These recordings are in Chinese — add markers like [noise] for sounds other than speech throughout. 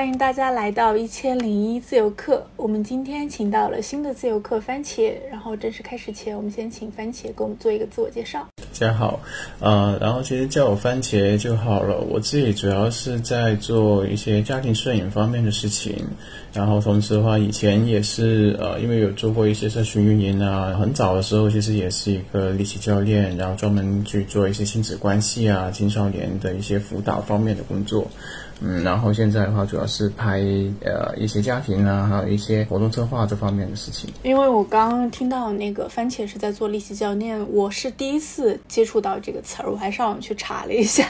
欢迎大家来到一千零一自由课。我们今天请到了新的自由课番茄，然后正式开始前，我们先请番茄给我们做一个自我介绍。大家好，呃，然后其实叫我番茄就好了。我自己主要是在做一些家庭摄影方面的事情，然后同时的话，以前也是呃，因为有做过一些社群运营啊，很早的时候其实也是一个力气教练，然后专门去做一些亲子关系啊、青少年的一些辅导方面的工作。嗯，然后现在的话，主要是拍呃一些家庭啊，还有一些活动策划这方面的事情。因为我刚刚听到那个番茄是在做力气教练，我是第一次接触到这个词儿，我还上网去查了一下，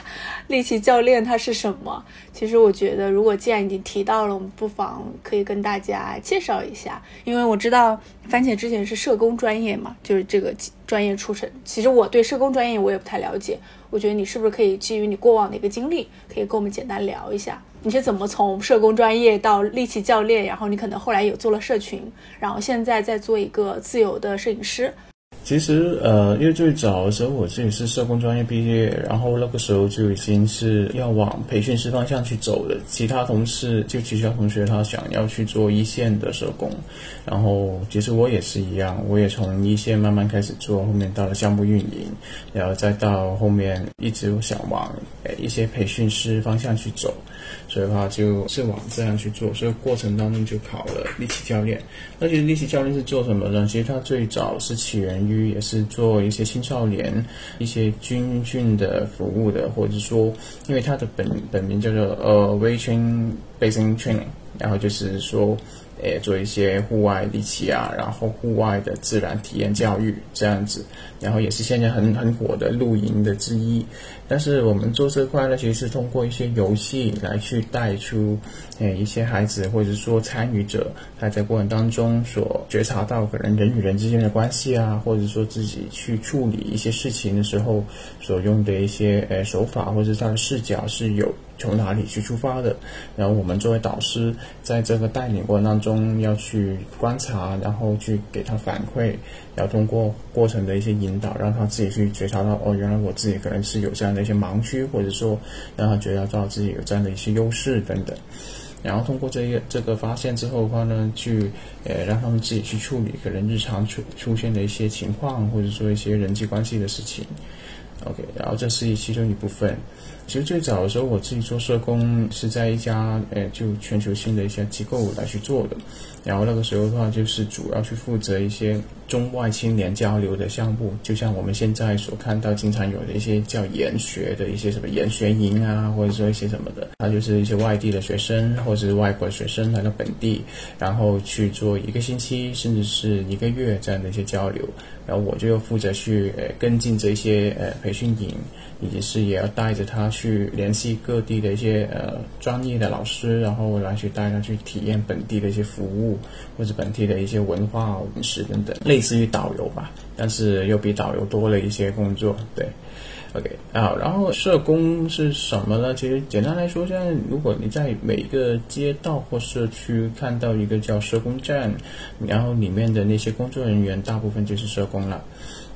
力气教练它是什么。其实我觉得，如果既然已经提到了，我们不妨可以跟大家介绍一下，因为我知道番茄之前是社工专业嘛，就是这个专业出身。其实我对社工专业我也不太了解。我觉得你是不是可以基于你过往的一个经历，可以跟我们简单聊一下，你是怎么从社工专业到力气教练，然后你可能后来有做了社群，然后现在在做一个自由的摄影师。其实，呃，因为最早的时候我自己是社工专业毕业，然后那个时候就已经是要往培训师方向去走了。其他同事就其他同学他想要去做一线的社工，然后其实我也是一样，我也从一线慢慢开始做，后面到了项目运营，然后再到后面一直想往一些培训师方向去走。所以的话，就是往这样去做，所以过程当中就考了力气教练。那其实力气教练是做什么呢？其实他最早是起源于也是做一些青少年一些军训的服务的，或者说，因为他的本本名叫做呃 waiting，basin Training，然后就是说。诶，做一些户外力气啊，然后户外的自然体验教育这样子，然后也是现在很很火的露营的之一。但是我们做这块呢，其实是通过一些游戏来去带出，诶一些孩子或者说参与者，他在过程当中所觉察到可能人与人之间的关系啊，或者说自己去处理一些事情的时候所用的一些诶手法或者他的视角是有。从哪里去出发的？然后我们作为导师，在这个带领过程当中要去观察，然后去给他反馈，要通过过程的一些引导，让他自己去觉察到哦，原来我自己可能是有这样的一些盲区，或者说让他觉察到自己有这样的一些优势等等。然后通过这个这个发现之后的话呢，去呃让他们自己去处理可能日常出出现的一些情况，或者说一些人际关系的事情。OK，然后这是其中一部分。其实最早的时候，我自己做社工是在一家呃就全球性的一些机构来去做的。然后那个时候的话，就是主要去负责一些中外青年交流的项目，就像我们现在所看到经常有的一些叫研学的一些什么研学营啊，或者说一些什么的，它就是一些外地的学生或者是外国学生来到本地，然后去做一个星期甚至是一个月这样的一些交流。然后我就负责去呃跟进这些呃培训营，以及是也要带着他去联系各地的一些呃专业的老师，然后来去带他去体验本地的一些服务或者本地的一些文化饮食等等，类似于导游吧，但是又比导游多了一些工作，对。OK 啊，然后社工是什么呢？其实简单来说，现在如果你在每个街道或社区看到一个叫社工站，然后里面的那些工作人员大部分就是社工了。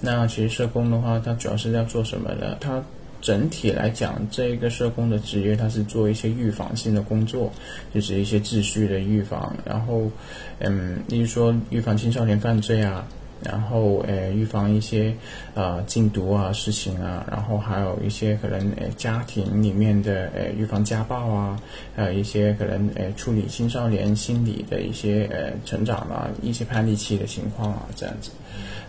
那其实社工的话，它主要是要做什么呢？它整体来讲，这个社工的职业，它是做一些预防性的工作，就是一些秩序的预防，然后嗯，例如说预防青少年犯罪啊。然后，呃，预防一些，呃，禁毒啊事情啊，然后还有一些可能，呃，家庭里面的，呃，预防家暴啊，还有一些可能，呃，处理青少年心理的一些，呃，成长啊，一些叛逆期的情况啊，这样子，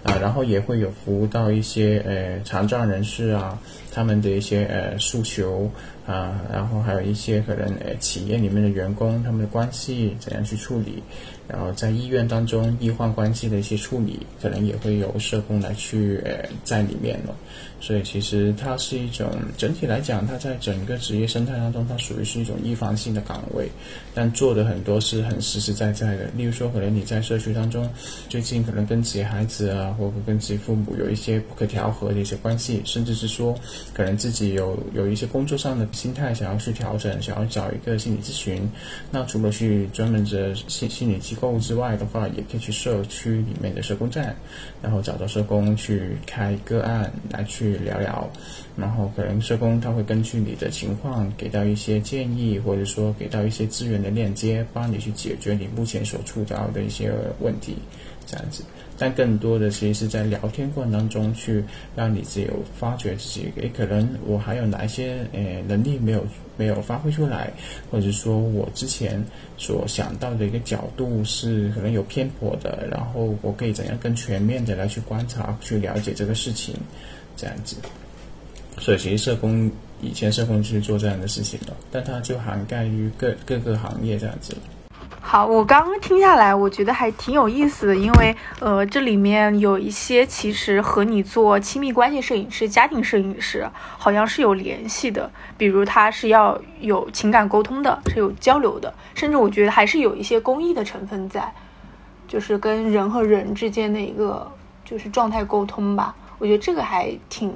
啊，然后也会有服务到一些，呃，残障人士啊，他们的一些，呃，诉求。啊，然后还有一些可能，呃，企业里面的员工他们的关系怎样去处理，然后在医院当中医患关系的一些处理，可能也会有社工来去，呃，在里面了。所以其实它是一种整体来讲，它在整个职业生态当中，它属于是一种预防性的岗位，但做的很多是很实实在在的。例如说，可能你在社区当中，最近可能跟自己孩子啊，或者跟自己父母有一些不可调和的一些关系，甚至是说，可能自己有有一些工作上的心态想要去调整，想要找一个心理咨询，那除了去专门的心心理机构之外的话，也可以去社区里面的社工站，然后找到社工去开个案来去聊聊，然后可能社工他会根据你的情况给到一些建议，或者说给到一些资源的链接，帮你去解决你目前所触到的一些问题，这样子。但更多的其实是在聊天过程当中去让你自由发掘自己，诶，可能我还有哪一些诶能力没有没有发挥出来，或者说我之前所想到的一个角度是可能有偏颇的，然后我可以怎样更全面的来去观察、去了解这个事情，这样子。所以其实社工以前社工去做这样的事情的，但它就涵盖于各各个行业这样子。好，我刚刚听下来，我觉得还挺有意思的，因为呃，这里面有一些其实和你做亲密关系摄影师、家庭摄影师好像是有联系的，比如他是要有情感沟通的，是有交流的，甚至我觉得还是有一些公益的成分在，就是跟人和人之间的一个就是状态沟通吧。我觉得这个还挺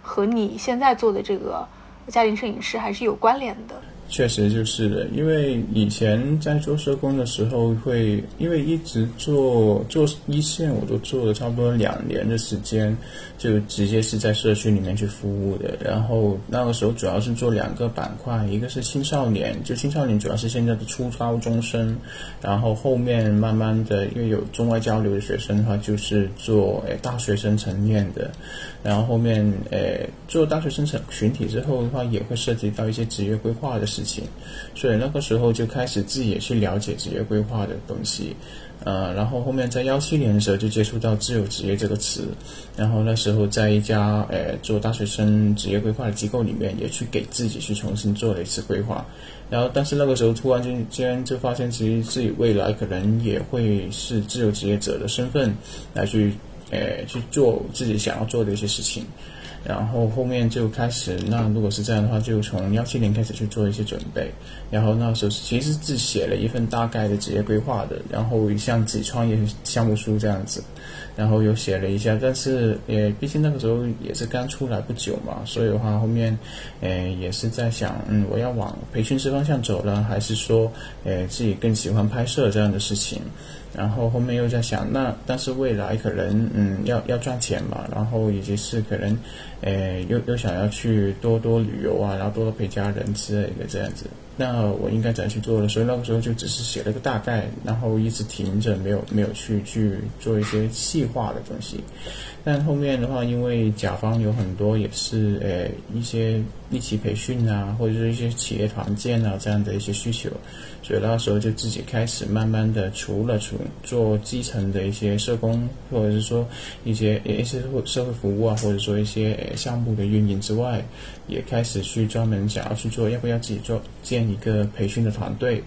和你现在做的这个家庭摄影师还是有关联的。确实就是的，因为以前在做社工的时候，会因为一直做做一线，我都做了差不多两年的时间，就直接是在社区里面去服务的。然后那个时候主要是做两个板块，一个是青少年，就青少年主要是现在的初高中生，然后后面慢慢的因为有中外交流的学生的话，就是做诶大学生层面的。然后后面，呃，做大学生成群体之后的话，也会涉及到一些职业规划的事情，所以那个时候就开始自己也去了解职业规划的东西，呃，然后后面在幺七年的时候就接触到自由职业这个词，然后那时候在一家呃做大学生职业规划的机构里面，也去给自己去重新做了一次规划，然后但是那个时候突然间间就发现，其实自己未来可能也会是自由职业者的身份来去。呃，去做自己想要做的一些事情，然后后面就开始。那如果是这样的话，就从幺七年开始去做一些准备。然后那时候其实是写了一份大概的职业规划的，然后像自己创业项目书这样子，然后又写了一下。但是也，毕竟那个时候也是刚出来不久嘛，所以的话后面呃也是在想，嗯，我要往培训师方向走呢，还是说呃自己更喜欢拍摄这样的事情？然后后面又在想，那但是未来可能嗯要要赚钱嘛，然后以及是可能，呃又又想要去多多旅游啊，然后多多陪家人之类的这样子，那我应该怎样去做的？所以那个时候就只是写了个大概，然后一直停着，没有没有去去做一些细化的东西。但后面的话，因为甲方有很多也是呃一些一起培训啊，或者是一些企业团建啊这样的一些需求，所以那时候就自己开始慢慢的，除了从做基层的一些社工，或者是说一些一些社会服务啊，或者说一些项目的运营之外，也开始去专门想要去做，要不要自己做建一个培训的团队。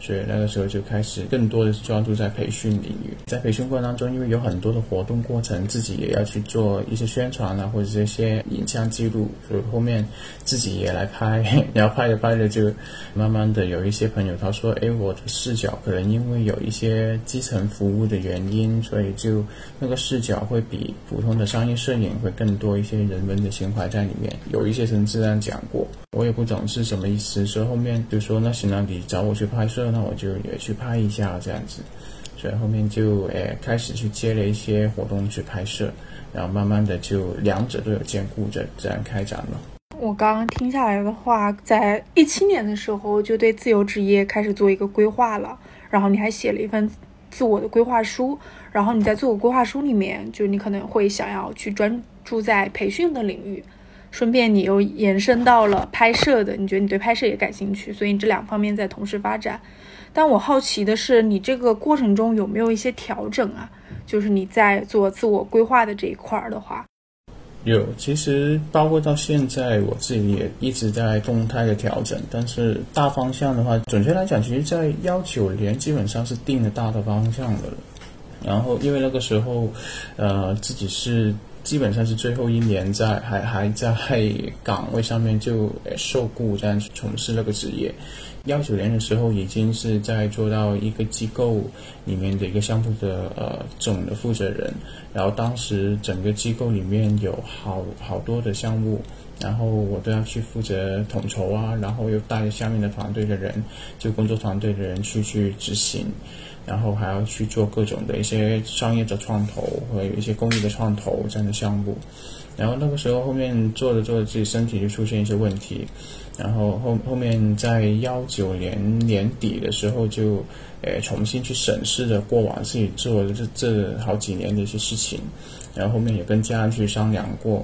所以那个时候就开始更多的是专注在培训领域，在培训过程当中，因为有很多的活动过程，自己也要去做一些宣传啊，或者这些影像记录，所以后面自己也来拍，[laughs] 然后拍着拍着就慢慢的有一些朋友他说，哎，我的视角可能因为有一些基层服务的原因，所以就那个视角会比普通的商业摄影会更多一些人文的情怀在里面，有一些甚至这样讲过，我也不懂是什么意思，所以后面就说那行了，你找我去拍摄。那我就也去拍一下这样子，所以后面就诶开始去接了一些活动去拍摄，然后慢慢的就两者都有兼顾着这样开展了。我刚刚听下来的话，在一七年的时候就对自由职业开始做一个规划了，然后你还写了一份自我的规划书，然后你在自我规划书里面，就你可能会想要去专注在培训的领域。顺便你又延伸到了拍摄的，你觉得你对拍摄也感兴趣，所以你这两方面在同时发展。但我好奇的是，你这个过程中有没有一些调整啊？就是你在做自我规划的这一块儿的话，有。其实包括到现在，我自己也一直在动态的调整。但是大方向的话，准确来讲，其实在幺九年基本上是定了大的方向的。然后因为那个时候，呃，自己是。基本上是最后一年在还还在岗位上面就受雇这样去从事那个职业。幺九年的时候，已经是在做到一个机构里面的一个项目的呃总的负责人。然后当时整个机构里面有好好多的项目，然后我都要去负责统筹啊，然后又带着下面的团队的人，就工作团队的人去去执行，然后还要去做各种的一些商业的创投和有一些公益的创投这样的项目。然后那个时候后面做着做着，自己身体就出现一些问题。然后后后面在幺九年年底的时候，就，呃，重新去审视着过往自己做的这这好几年的一些事情，然后后面也跟家人去商量过。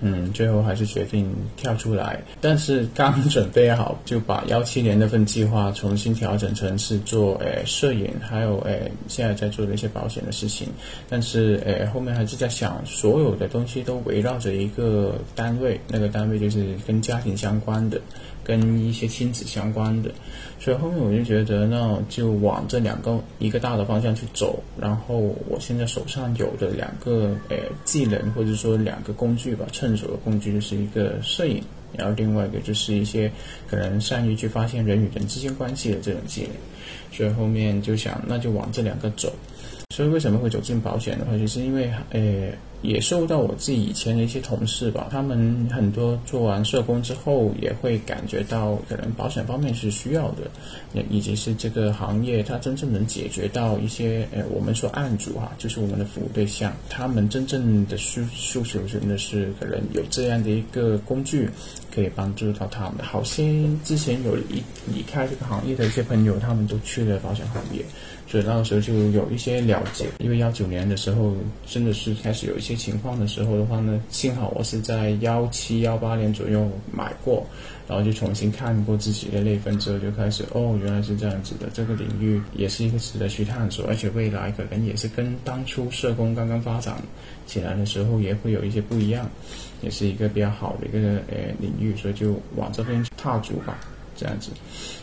嗯，最后还是决定跳出来，但是刚准备好就把幺七年那份计划重新调整成是做诶摄影，还有诶现在在做的一些保险的事情，但是诶后面还是在想所有的东西都围绕着一个单位，那个单位就是跟家庭相关的。跟一些亲子相关的，所以后面我就觉得，那就往这两个一个大的方向去走。然后我现在手上有的两个呃技能，或者说两个工具吧，趁手的工具就是一个摄影，然后另外一个就是一些可能善于去发现人与人之间关系的这种技能。所以后面就想，那就往这两个走。所以为什么会走进保险的话，就是因为呃。也受到我自己以前的一些同事吧，他们很多做完社工之后，也会感觉到可能保险方面是需要的，也以及是这个行业它真正能解决到一些呃我们说案主哈，就是我们的服务对象，他们真正的需诉求真的是可能有这样的一个工具可以帮助到他们。好些之前有离离开这个行业的一些朋友，他们都去了保险行业。所以那个时候就有一些了解，因为幺九年的时候真的是开始有一些情况的时候的话呢，幸好我是在幺七幺八年左右买过，然后就重新看过自己的那份之后，就开始哦，原来是这样子的，这个领域也是一个值得去探索，而且未来可能也是跟当初社工刚刚发展起来的时候也会有一些不一样，也是一个比较好的一个呃领域，所以就往这边踏足吧。这样子，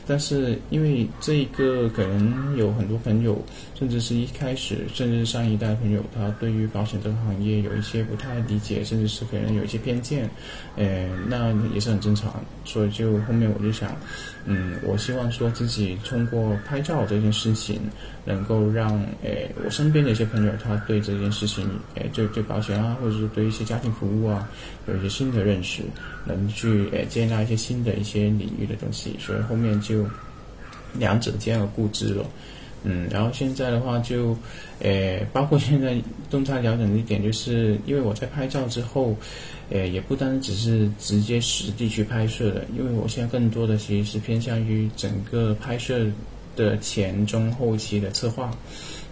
但是因为这一个可能有很多朋友，甚至是一开始，甚至上一代朋友，他对于保险这个行业有一些不太理解，甚至是可能有一些偏见，呃，那也是很正常。所以就后面我就想，嗯，我希望说自己通过拍照这件事情，能够让诶我身边的一些朋友，他对这件事情，诶，对对保险啊，或者是对一些家庭服务啊，有一些新的认识，能去诶接纳一些新的一些领域的东西。所以后面就两者兼而顾之了，嗯，然后现在的话就，诶，包括现在动态调整的一点，就是因为我在拍照之后，诶，也不单只是直接实地去拍摄的，因为我现在更多的其实是偏向于整个拍摄的前中后期的策划。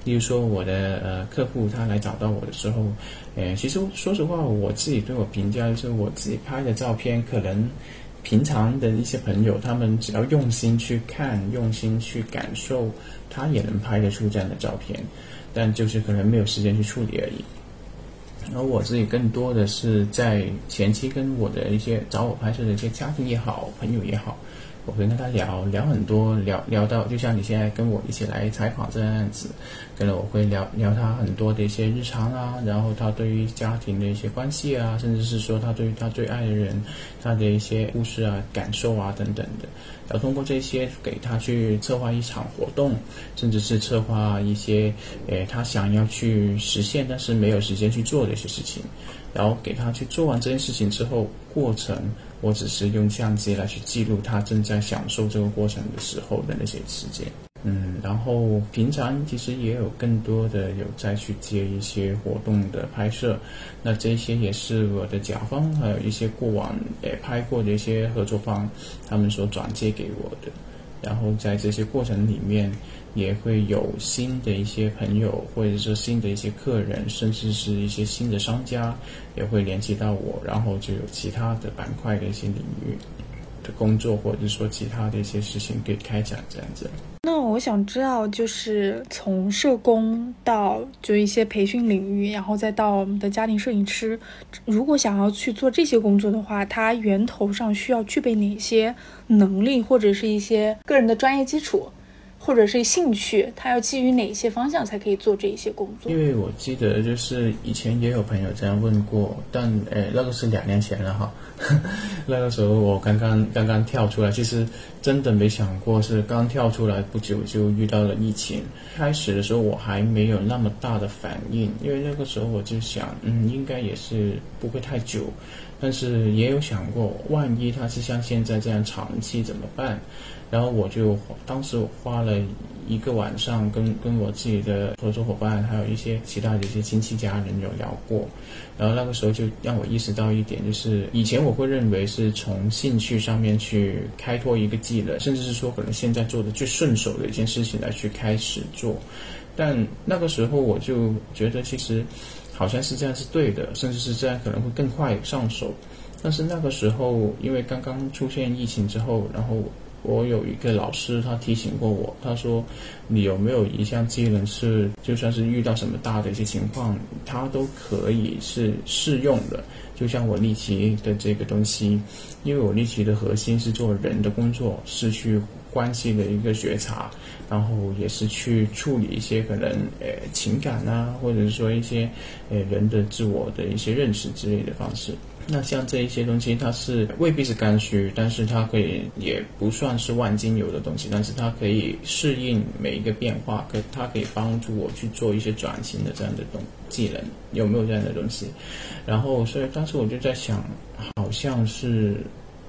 例如说，我的呃客户他来找到我的时候，诶，其实说实话，我自己对我评价就是我自己拍的照片可能。平常的一些朋友，他们只要用心去看、用心去感受，他也能拍得出这样的照片，但就是可能没有时间去处理而已。而我自己更多的是在前期跟我的一些找我拍摄的一些家庭也好、朋友也好。我会跟他聊聊很多，聊聊到就像你现在跟我一起来采访这样子，可能我会聊聊他很多的一些日常啊，然后他对于家庭的一些关系啊，甚至是说他对于他最爱的人，他的一些故事啊、感受啊等等的，然后通过这些给他去策划一场活动，甚至是策划一些诶他想要去实现但是没有时间去做的一些事情，然后给他去做完这件事情之后，过程。我只是用相机来去记录他正在享受这个过程的时候的那些时间，嗯，然后平常其实也有更多的有再去接一些活动的拍摄，那这些也是我的甲方还有一些过往也拍过的一些合作方，他们所转接给我的，然后在这些过程里面。也会有新的一些朋友，或者说新的一些客人，甚至是一些新的商家，也会联系到我，然后就有其他的板块的一些领域的工作，或者说其他的一些事情可以开展这样子。那我想知道，就是从社工到就一些培训领域，然后再到我们的家庭摄影师，如果想要去做这些工作的话，它源头上需要具备哪些能力，或者是一些个人的专业基础？或者是兴趣，他要基于哪些方向才可以做这一些工作？因为我记得就是以前也有朋友这样问过，但诶那个是两年前了哈，[laughs] 那个时候我刚刚刚刚跳出来，其实真的没想过是刚跳出来不久就遇到了疫情。开始的时候我还没有那么大的反应，因为那个时候我就想，嗯，应该也是不会太久。但是也有想过，万一他是像现在这样长期怎么办？然后我就当时我花了一个晚上，跟跟我自己的合作伙伴，还有一些其他的一些亲戚家人有聊过。然后那个时候就让我意识到一点，就是以前我会认为是从兴趣上面去开拓一个技能，甚至是说可能现在做的最顺手的一件事情来去开始做。但那个时候我就觉得其实。好像是这样是对的，甚至是这样可能会更快上手。但是那个时候，因为刚刚出现疫情之后，然后我有一个老师他提醒过我，他说你有没有一项技能是就算是遇到什么大的一些情况，它都可以是适用的。就像我立奇的这个东西，因为我立奇的核心是做人的工作，是去。关系的一个觉察，然后也是去处理一些可能呃情感啊，或者是说一些呃人的自我的一些认识之类的方式。那像这一些东西，它是未必是刚需，但是它可以也不算是万金油的东西，但是它可以适应每一个变化，可它可以帮助我去做一些转型的这样的东技能，有没有这样的东西？然后所以当时我就在想，好像是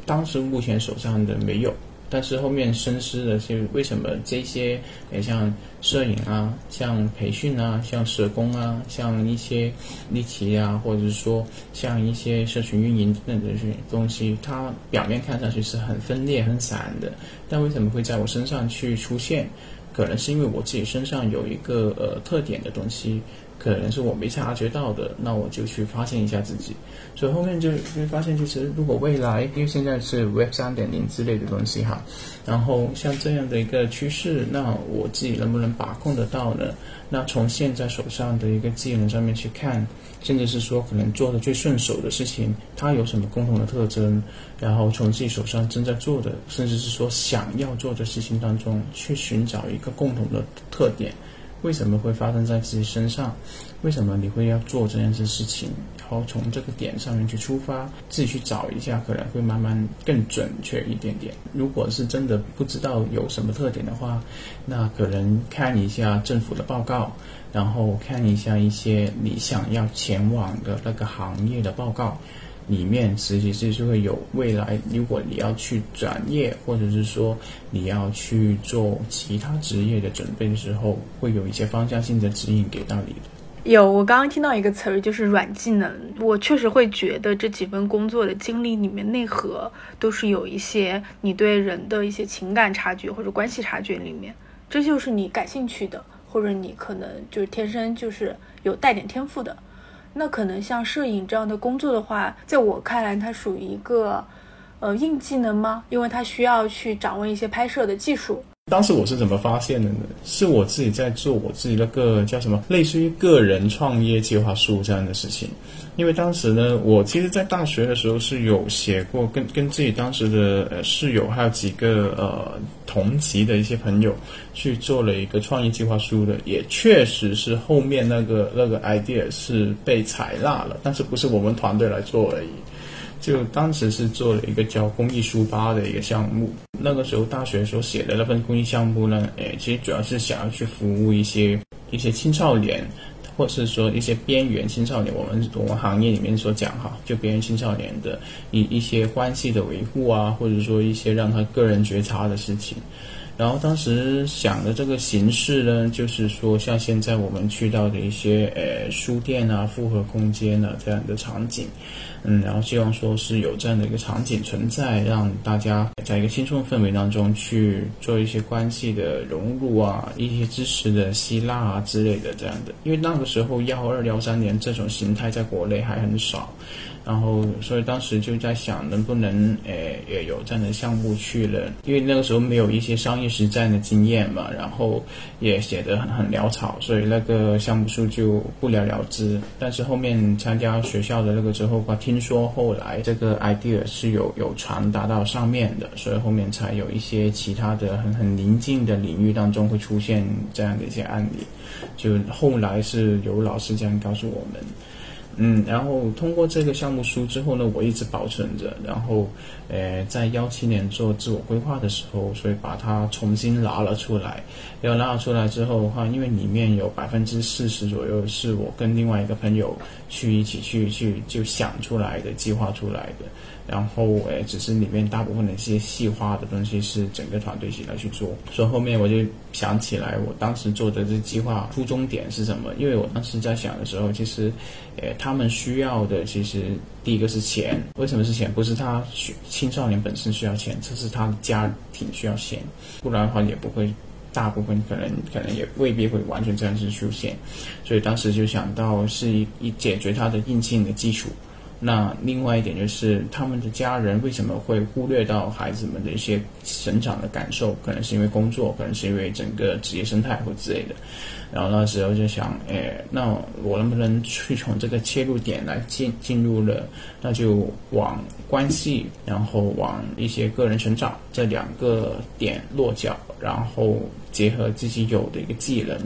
当时目前手上的没有。但是后面深思的是，为什么这些，诶像摄影啊，像培训啊，像社工啊，像一些立奇啊，或者是说像一些社群运营等等这些东西，它表面看上去是很分裂、很散的，但为什么会在我身上去出现？可能是因为我自己身上有一个呃特点的东西。可能是我没察觉到的，那我就去发现一下自己。所以后面就就发现，其实如果未来，因为现在是 Web 三点零之类的东西哈，然后像这样的一个趋势，那我自己能不能把控得到呢？那从现在手上的一个技能上面去看，甚至是说可能做的最顺手的事情，它有什么共同的特征？然后从自己手上正在做的，甚至是说想要做的事情当中，去寻找一个共同的特点。为什么会发生在自己身上？为什么你会要做这样子事情？然后从这个点上面去出发，自己去找一下，可能会慢慢更准确一点点。如果是真的不知道有什么特点的话，那可能看一下政府的报告，然后看一下一些你想要前往的那个行业的报告。里面实际是是会有未来，如果你要去转业，或者是说你要去做其他职业的准备的时候，会有一些方向性的指引给到你的。有，我刚刚听到一个词儿，就是软技能。我确实会觉得这几份工作的经历里面，内核都是有一些你对人的一些情感察觉或者关系察觉里面，这就是你感兴趣的，或者你可能就是天生就是有带点天赋的。那可能像摄影这样的工作的话，在我看来，它属于一个，呃，硬技能吗？因为它需要去掌握一些拍摄的技术。当时我是怎么发现的呢？是我自己在做我自己那个叫什么，类似于个人创业计划书这样的事情。因为当时呢，我其实，在大学的时候是有写过，跟跟自己当时的呃室友还有几个呃同级的一些朋友去做了一个创业计划书的，也确实是后面那个那个 idea 是被采纳了，但是不是我们团队来做而已。就当时是做了一个叫公益书吧的一个项目。那个时候大学所写的那份公益项目呢，诶，其实主要是想要去服务一些一些青少年，或是说一些边缘青少年。我们我们行业里面所讲哈，就边缘青少年的一一些关系的维护啊，或者说一些让他个人觉察的事情。然后当时想的这个形式呢，就是说像现在我们去到的一些呃书店啊、复合空间啊这样的场景，嗯，然后希望说是有这样的一个场景存在，让大家在一个轻松的氛围当中去做一些关系的融入啊，一些知识的吸纳啊之类的这样的。因为那个时候幺二幺三年这种形态在国内还很少。然后，所以当时就在想，能不能诶也有这样的项目去了？因为那个时候没有一些商业实战的经验嘛，然后也写得很很潦草，所以那个项目书就不了了之。但是后面参加学校的那个之后吧，听说后来这个 idea 是有有传达到上面的，所以后面才有一些其他的很很临近的领域当中会出现这样的一些案例。就后来是有老师这样告诉我们。嗯，然后通过这个项目书之后呢，我一直保存着。然后，呃，在幺七年做自我规划的时候，所以把它重新拿了出来。要拿了出来之后的话，因为里面有百分之四十左右是我跟另外一个朋友去一起去去就想出来的、计划出来的。然后，诶，只是里面大部分的一些细化的东西是整个团队一起来去做。所以后面我就想起来，我当时做的这计划初衷点是什么？因为我当时在想的时候，其实，诶，他们需要的其实第一个是钱。为什么是钱？不是他青少年本身需要钱，这是他的家庭需要钱。不然的话，也不会，大部分可能可能也未必会完全这样子出现。所以当时就想到是一一解决他的硬性的基础。那另外一点就是，他们的家人为什么会忽略到孩子们的一些成长的感受？可能是因为工作，可能是因为整个职业生态或之类的。然后那时候就想，哎，那我能不能去从这个切入点来进进入了？那就往关系，然后往一些个人成长这两个点落脚，然后结合自己有的一个技能。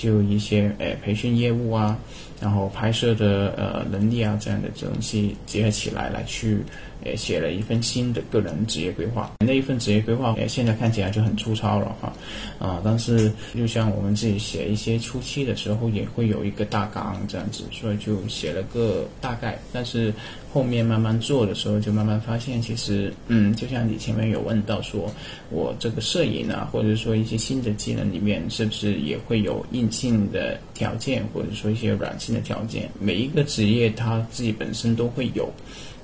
就一些诶培训业务啊，然后拍摄的呃能力啊这样的东西结合起来来去。也写了一份新的个人职业规划，那一份职业规划，诶，现在看起来就很粗糙了哈，啊，但是就像我们自己写一些初期的时候，也会有一个大纲这样子，所以就写了个大概，但是后面慢慢做的时候，就慢慢发现，其实，嗯，就像你前面有问到说，我这个摄影啊，或者说一些新的技能里面，是不是也会有硬性的条件，或者说一些软性的条件？每一个职业它自己本身都会有。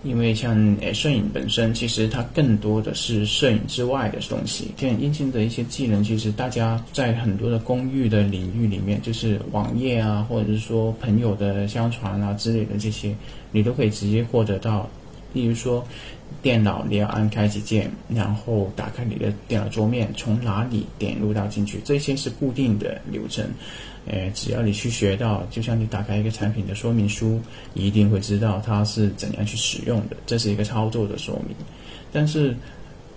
因为像诶，摄影本身其实它更多的是摄影之外的东西。像硬性的一些技能，其实大家在很多的公寓的领域里面，就是网页啊，或者是说朋友的相传啊之类的这些，你都可以直接获得到。例如说，电脑你要按开启键，然后打开你的电脑桌面，从哪里点入到进去，这些是固定的流程。诶，只要你去学到，就像你打开一个产品的说明书，一定会知道它是怎样去使用的，这是一个操作的说明。但是，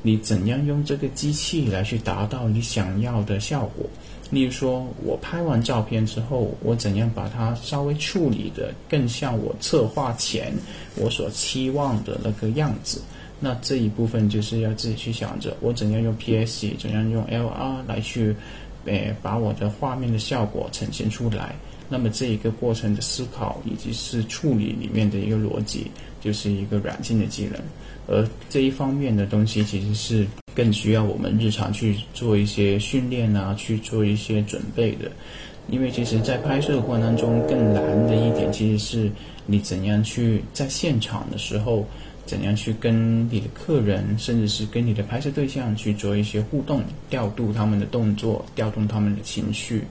你怎样用这个机器来去达到你想要的效果？例如说，我拍完照片之后，我怎样把它稍微处理的更像我策划前我所期望的那个样子？那这一部分就是要自己去想着，我怎样用 PS，怎样用 LR 来去。诶，把我的画面的效果呈现出来。那么这一个过程的思考以及是处理里面的一个逻辑，就是一个软件的技能。而这一方面的东西，其实是更需要我们日常去做一些训练啊，去做一些准备的。因为其实，在拍摄的过程当中，更难的一点，其实是你怎样去在现场的时候。怎样去跟你的客人，甚至是跟你的拍摄对象去做一些互动，调度他们的动作，调动他们的情绪，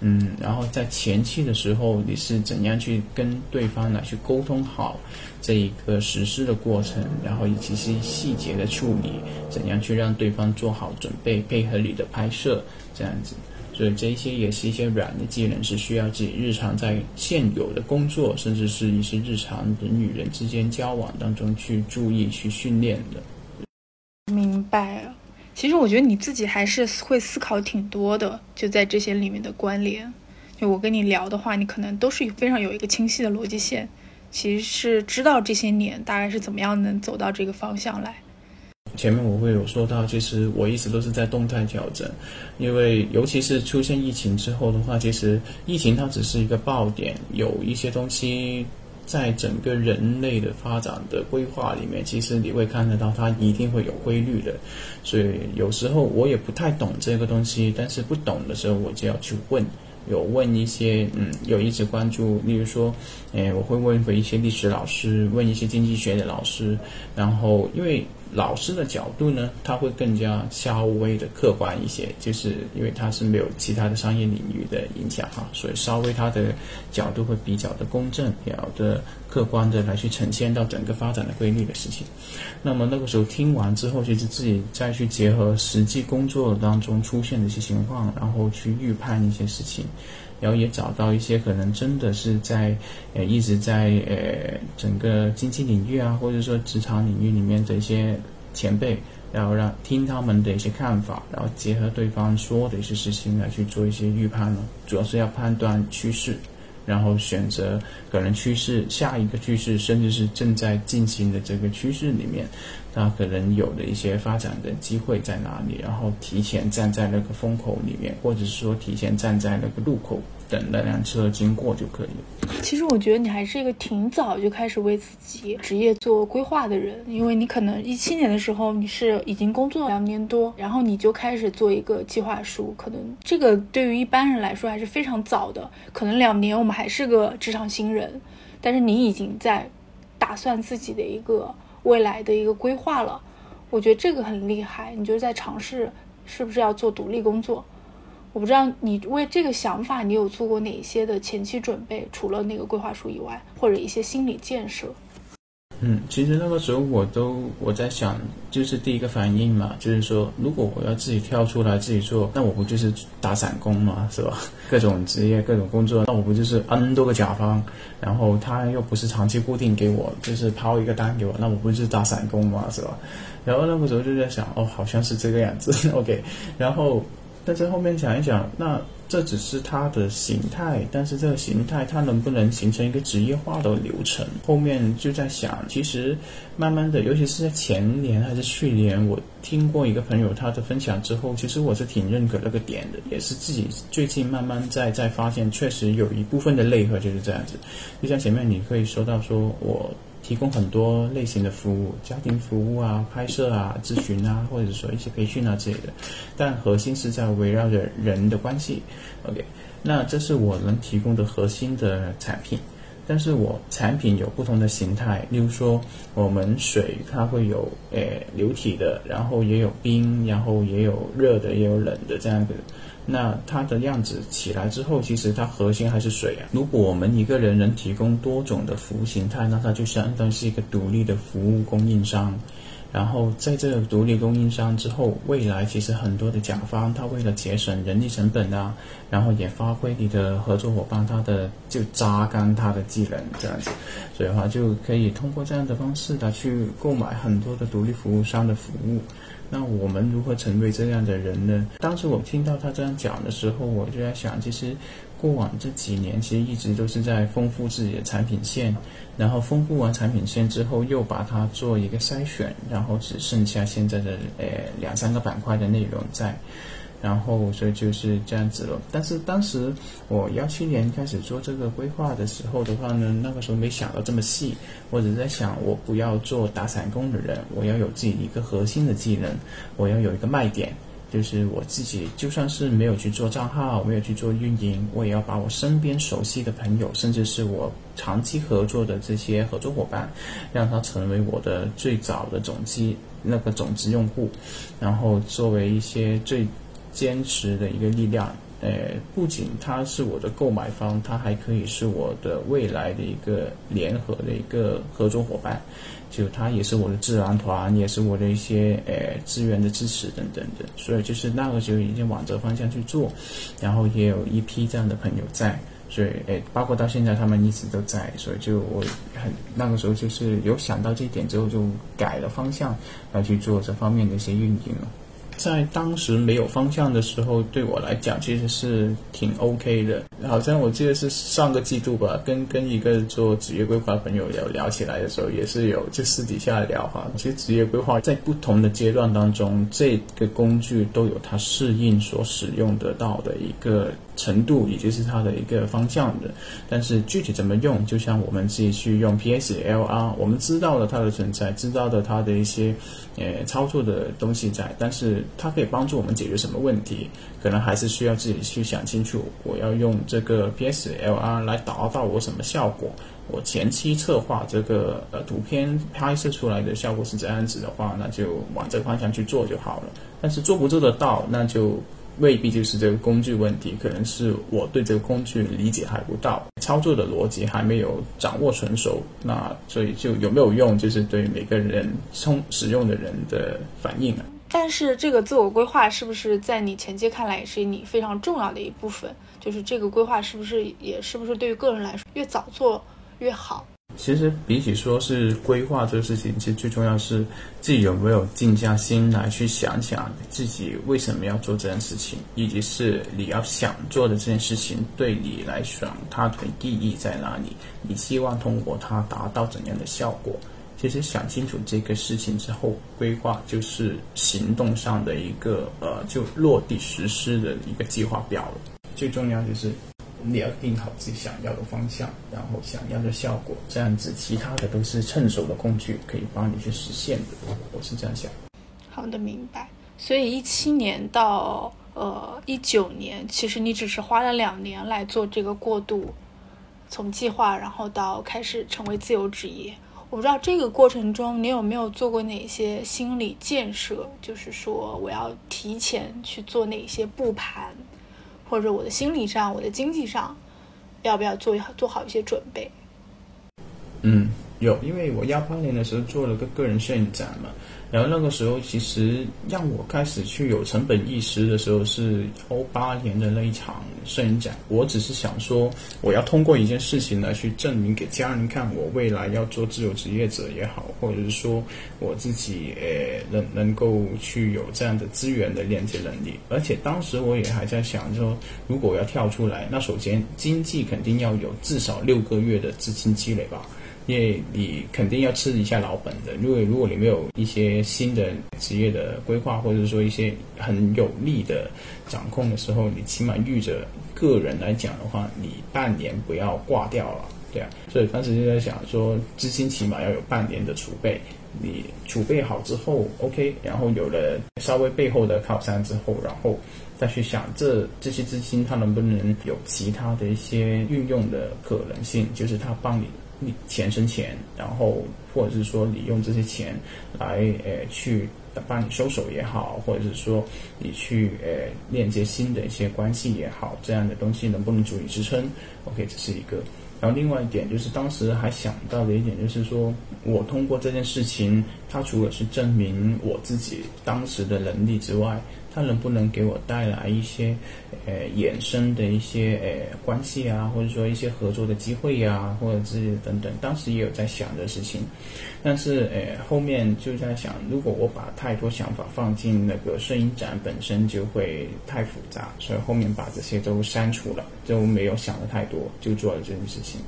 嗯，然后在前期的时候，你是怎样去跟对方来去沟通好这一个实施的过程，然后以及是细节的处理，怎样去让对方做好准备，配合你的拍摄，这样子。所以这些也是一些软的技能，是需要自己日常在现有的工作，甚至是一些日常人与人之间交往当中去注意、去训练的。明白了。其实我觉得你自己还是会思考挺多的，就在这些里面的关联。就我跟你聊的话，你可能都是非常有一个清晰的逻辑线，其实是知道这些年大概是怎么样能走到这个方向来。前面我会有说到，其实我一直都是在动态调整，因为尤其是出现疫情之后的话，其实疫情它只是一个爆点，有一些东西在整个人类的发展的规划里面，其实你会看得到它一定会有规律的，所以有时候我也不太懂这个东西，但是不懂的时候我就要去问。有问一些，嗯，有一直关注，例如说，诶，我会问回一些历史老师，问一些经济学的老师，然后因为老师的角度呢，他会更加稍微的客观一些，就是因为他是没有其他的商业领域的影响哈，所以稍微他的角度会比较的公正，比较的客观的来去呈现到整个发展的规律的事情。那么那个时候听完之后，其实自己再去结合实际工作当中出现的一些情况，然后去预判一些事情。然后也找到一些可能真的是在呃一直在呃整个经济领域啊，或者说职场领域里面的一些前辈，然后让听他们的一些看法，然后结合对方说的一些事情来去做一些预判了。主要是要判断趋势，然后选择可能趋势下一个趋势，甚至是正在进行的这个趋势里面，那可能有的一些发展的机会在哪里，然后提前站在那个风口里面，或者是说提前站在那个路口。等那辆车经过就可以。其实我觉得你还是一个挺早就开始为自己职业做规划的人，因为你可能一七年的时候你是已经工作两年多，然后你就开始做一个计划书，可能这个对于一般人来说还是非常早的，可能两年我们还是个职场新人，但是你已经在打算自己的一个未来的一个规划了，我觉得这个很厉害，你就是在尝试是不是要做独立工作。我不知道你为这个想法，你有做过哪些的前期准备？除了那个规划书以外，或者一些心理建设。嗯，其实那个时候我都我在想，就是第一个反应嘛，就是说，如果我要自己跳出来自己做，那我不就是打散工嘛，是吧？[laughs] 各种职业、各种工作，那我不就是 N 多个甲方，然后他又不是长期固定给我，就是抛一个单给我，那我不就是打散工嘛，是吧？然后那个时候就在想，哦，好像是这个样子，[laughs] OK，然后。但是后面想一想，那这只是它的形态，但是这个形态它能不能形成一个职业化的流程？后面就在想，其实慢慢的，尤其是在前年还是去年，我听过一个朋友他的分享之后，其实我是挺认可那个点的，也是自己最近慢慢在在发现，确实有一部分的内核就是这样子。就像前面你可以说到说我。提供很多类型的服务，家庭服务啊、拍摄啊、咨询啊，或者说一些培训啊之类的，但核心是在围绕着人的关系。OK，那这是我能提供的核心的产品。但是我产品有不同的形态，例如说我们水它会有诶流体的，然后也有冰，然后也有热的，也有冷的这样的。那它的样子起来之后，其实它核心还是水啊。如果我们一个人能提供多种的服务形态，那它就相当于是一个独立的服务供应商。然后在这个独立供应商之后，未来其实很多的甲方，他为了节省人力成本啊，然后也发挥你的合作伙伴他的就榨干他的技能这样子，所以的话就可以通过这样的方式来去购买很多的独立服务商的服务。那我们如何成为这样的人呢？当时我听到他这样讲的时候，我就在想，其实过往这几年其实一直都是在丰富自己的产品线，然后丰富完产品线之后，又把它做一个筛选，然后只剩下现在的呃两三个板块的内容在。然后，所以就是这样子了。但是当时我幺七年开始做这个规划的时候的话呢，那个时候没想到这么细。我只是在想，我不要做打散工的人，我要有自己一个核心的技能，我要有一个卖点，就是我自己就算是没有去做账号，没有去做运营，我也要把我身边熟悉的朋友，甚至是我长期合作的这些合作伙伴，让他成为我的最早的总机那个种子用户，然后作为一些最。坚持的一个力量，呃，不仅他是我的购买方，他还可以是我的未来的一个联合的一个合作伙伴，就他也是我的智囊团，也是我的一些呃资源的支持等等的，所以就是那个时候已经往这方向去做，然后也有一批这样的朋友在，所以诶，包括到现在他们一直都在，所以就我很那个时候就是有想到这一点之后，就改了方向来去做这方面的一些运营了。在当时没有方向的时候，对我来讲其实是挺 OK 的。好像我记得是上个季度吧，跟跟一个做职业规划的朋友聊聊起来的时候，也是有就私底下聊哈。其实职业规划在不同的阶段当中，这个工具都有它适应所使用得到的一个。程度，也就是它的一个方向的，但是具体怎么用，就像我们自己去用 PSLR，我们知道了它的存在，知道的它的一些呃操作的东西在，但是它可以帮助我们解决什么问题，可能还是需要自己去想清楚，我要用这个 PSLR 来达到我什么效果。我前期策划这个呃图片拍摄出来的效果是这样子的话，那就往这个方向去做就好了。但是做不做得到，那就未必就是这个工具问题，可能是我对这个工具理解还不到，操作的逻辑还没有掌握成熟。那所以就有没有用，就是对每个人充使用的人的反应啊。但是这个自我规划是不是在你前期看来也是你非常重要的一部分？就是这个规划是不是也是不是对于个人来说越早做越好？其实比起说是规划这个事情，其实最重要是自己有没有静下心来去想想自己为什么要做这件事情，以及是你要想做的这件事情对你来说它的意义在哪里？你希望通过它达到怎样的效果？其实想清楚这个事情之后，规划就是行动上的一个呃，就落地实施的一个计划表了。最重要就是你要定好自己想要的方向，然后想要的效果，这样子其他的都是趁手的工具，可以帮你去实现的。我是这样想。好的，明白。所以一七年到呃一九年，其实你只是花了两年来做这个过渡，从计划然后到开始成为自由职业。我不知道这个过程中你有没有做过哪些心理建设，就是说我要提前去做哪些布盘，或者我的心理上、我的经济上，要不要做做好一些准备？嗯，有，因为我幺八年的时候做了个个人摄影展嘛。然后那个时候，其实让我开始去有成本意识的时候，是欧八年的那一场摄影展。我只是想说，我要通过一件事情来去证明给家人看，我未来要做自由职业者也好，或者是说我自己呃能能够去有这样的资源的链接能力。而且当时我也还在想说，如果我要跳出来，那首先经济肯定要有至少六个月的资金积累吧。因为你肯定要吃一下老本的，因为如果你没有一些新的职业的规划，或者说一些很有利的掌控的时候，你起码预着个人来讲的话，你半年不要挂掉了，对啊。所以当时就在想说，资金起码要有半年的储备，你储备好之后，OK，然后有了稍微背后的靠山之后，然后再去想这这些资金它能不能有其他的一些运用的可能性，就是它帮你。你钱生钱，然后或者是说你用这些钱来呃去帮你收手也好，或者是说你去呃链接新的一些关系也好，这样的东西能不能足以支撑？OK，这是一个。然后另外一点就是当时还想到的一点就是说，我通过这件事情，它除了是证明我自己当时的能力之外，它能不能给我带来一些，呃，衍生的一些呃关系啊，或者说一些合作的机会呀，或者之类的等等。当时也有在想这事情，但是呃后面就在想，如果我把太多想法放进那个摄影展本身，就会太复杂，所以后面把这些都删除了，就没有想的太多，就做了这件事情。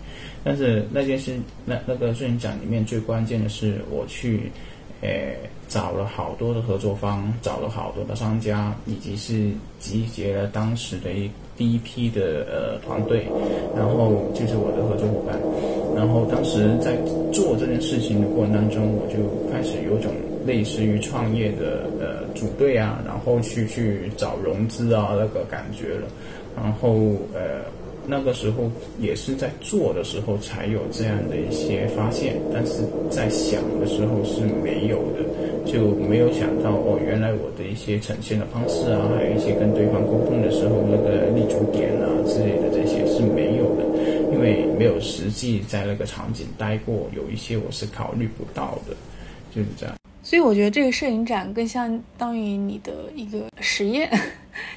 但是那件事，那那个摄影展里面最关键的是我去。呃，找了好多的合作方，找了好多的商家，以及是集结了当时的一第一批的呃团队，然后就是我的合作伙伴。然后当时在做这件事情的过程当中，我就开始有种类似于创业的呃组队啊，然后去去找融资啊那个感觉了。然后呃。那个时候也是在做的时候才有这样的一些发现，但是在想的时候是没有的，就没有想到哦，原来我的一些呈现的方式啊，还有一些跟对方沟通的时候那个立足点啊之类的这些是没有的，因为没有实际在那个场景待过，有一些我是考虑不到的，就是这样。所以我觉得这个摄影展更相当于你的一个实验。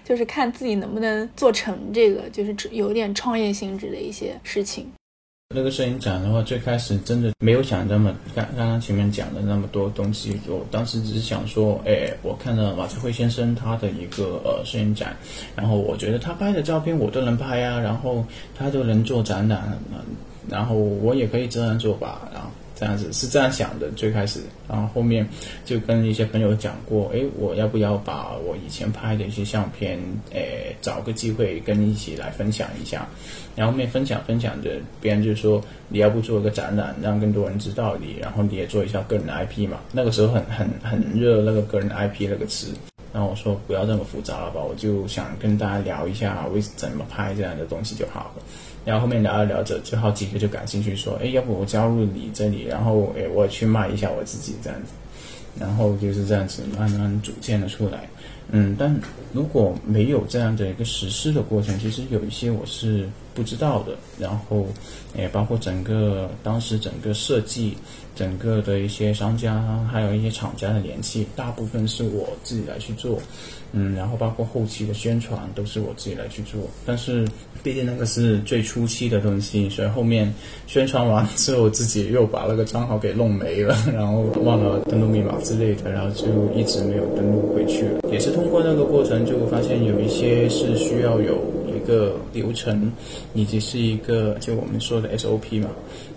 就是看自己能不能做成这个，就是有点创业性质的一些事情。那个摄影展的话，最开始真的没有想那么刚刚刚前面讲的那么多东西。我当时只是想说，哎，我看到马志辉先生他的一个呃摄影展，然后我觉得他拍的照片我都能拍啊，然后他都能做展览，然后我也可以这样做吧，然后。这样子是这样想的，最开始，然后后面就跟一些朋友讲过，哎，我要不要把我以前拍的一些相片，诶，找个机会跟你一起来分享一下。然后面分享分享的，别人就说你要不做一个展览，让更多人知道你，然后你也做一下个人的 IP 嘛。那个时候很很很热那个个人 IP 那个词，然后我说不要这么复杂了吧，我就想跟大家聊一下为怎么拍这样的东西就好了。然后后面聊着聊着，就好几个就感兴趣，说，哎，要不我加入你这里，然后哎，我去卖一下我自己这样子，然后就是这样子慢慢组建了出来。嗯，但如果没有这样的一个实施的过程，其实有一些我是不知道的。然后，也包括整个当时整个设计，整个的一些商家，还有一些厂家的联系，大部分是我自己来去做。嗯，然后包括后期的宣传都是我自己来去做。但是，毕竟那个是最初期的东西，所以后面宣传完之后，自己又把那个账号给弄没了，然后忘了登录密码之类的，然后就一直没有登录回去了。也是通过那个过程，就发现有一些是需要有一个流程，以及是一个就我们说的 SOP 嘛，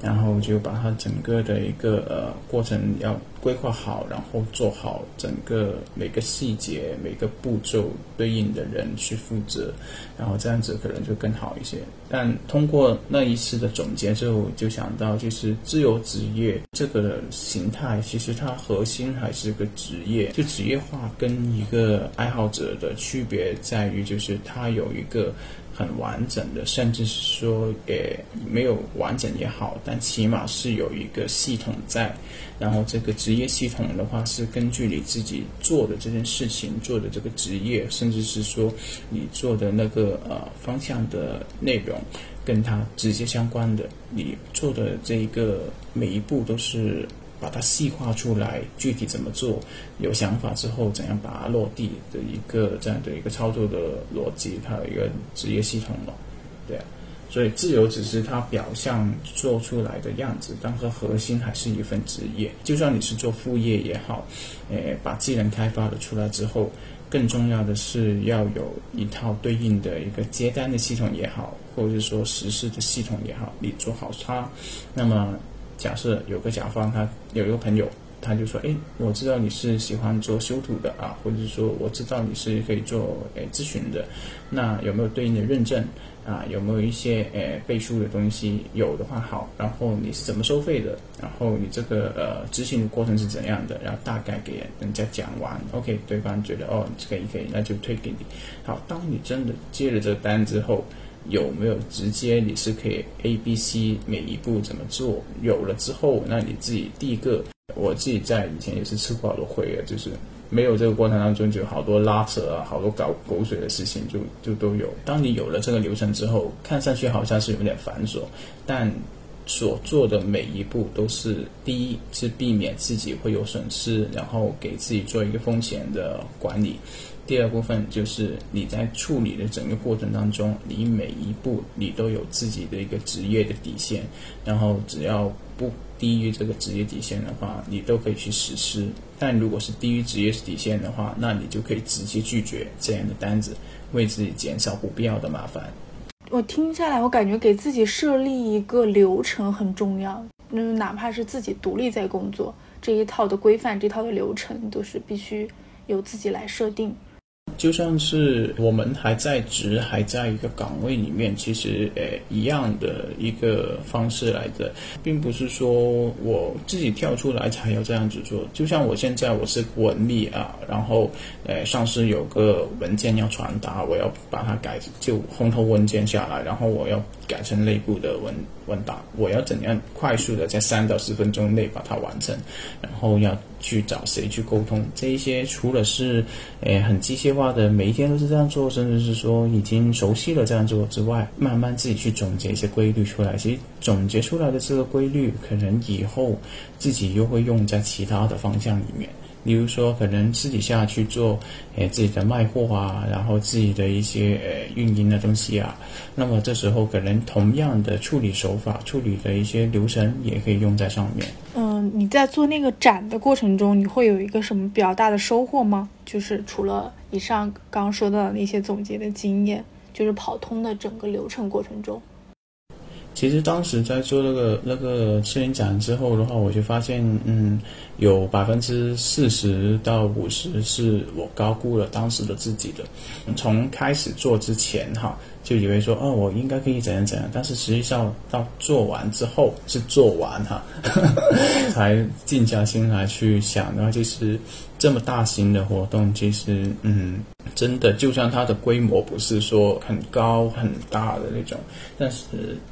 然后就把它整个的一个呃过程要。规划好，然后做好整个每个细节、每个步骤对应的人去负责，然后这样子可能就更好一些。但通过那一次的总结之后，就想到，就是自由职业这个形态，其实它核心还是个职业。就职业化跟一个爱好者的区别在于，就是它有一个。很完整的，甚至是说也没有完整也好，但起码是有一个系统在。然后这个职业系统的话，是根据你自己做的这件事情、做的这个职业，甚至是说你做的那个呃方向的内容，跟它直接相关的，你做的这一个每一步都是。把它细化出来，具体怎么做？有想法之后，怎样把它落地的一个这样的一个操作的逻辑，它有一个职业系统了，对。所以自由只是它表象做出来的样子，但是核心还是一份职业。就算你是做副业也好，诶，把技能开发了出来之后，更重要的是要有一套对应的一个接单的系统也好，或者是说实施的系统也好，你做好它，那么。假设有个甲方，他有一个朋友，他就说：“哎，我知道你是喜欢做修图的啊，或者是说我知道你是可以做诶咨询的，那有没有对应的认证啊？有没有一些诶背书的东西？有的话好，然后你是怎么收费的？然后你这个呃执行的过程是怎样的？然后大概给人家讲完，OK，对方觉得哦可以可以，那就推给你。好，当你真的接了这个单之后。”有没有直接你是可以 A、B、C 每一步怎么做？有了之后，那你自己第一个，我自己在以前也是吃过好多亏啊，就是没有这个过程当中就好多拉扯啊，好多搞狗血的事情就就都有。当你有了这个流程之后，看上去好像是有点繁琐，但所做的每一步都是第一是避免自己会有损失，然后给自己做一个风险的管理。第二部分就是你在处理的整个过程当中，你每一步你都有自己的一个职业的底线，然后只要不低于这个职业底线的话，你都可以去实施。但如果是低于职业底线的话，那你就可以直接拒绝这样的单子，为自己减少不必要的麻烦。我听下来，我感觉给自己设立一个流程很重要，嗯，哪怕是自己独立在工作，这一套的规范、这套的流程都是必须由自己来设定。就算是我们还在职，还在一个岗位里面，其实诶一样的一个方式来的，并不是说我自己跳出来才要这样子做。就像我现在我是文秘啊，然后诶上司有个文件要传达，我要把它改就红头文件下来，然后我要改成内部的文文档，我要怎样快速的在三到十分钟内把它完成，然后要。去找谁去沟通？这一些除了是，诶很机械化的，每一天都是这样做，甚至是说已经熟悉了这样做之外，慢慢自己去总结一些规律出来。其实总结出来的这个规律，可能以后自己又会用在其他的方向里面。比如说，可能私底下去做，诶自己的卖货啊，然后自己的一些呃运营的东西啊，那么这时候可能同样的处理手法、处理的一些流程也可以用在上面。嗯，你在做那个展的过程中，你会有一个什么比较大的收获吗？就是除了以上刚刚说到的那些总结的经验，就是跑通的整个流程过程中。其实当时在做那个那个摄影展之后的话，我就发现，嗯，有百分之四十到五十是我高估了当时的自己的。从开始做之前哈，就以为说，哦，我应该可以怎样怎样，但是实际上到做完之后是做完哈，[laughs] 才静下心来去想，然后就是这么大型的活动，其实，嗯。真的，就算它的规模不是说很高很大的那种，但是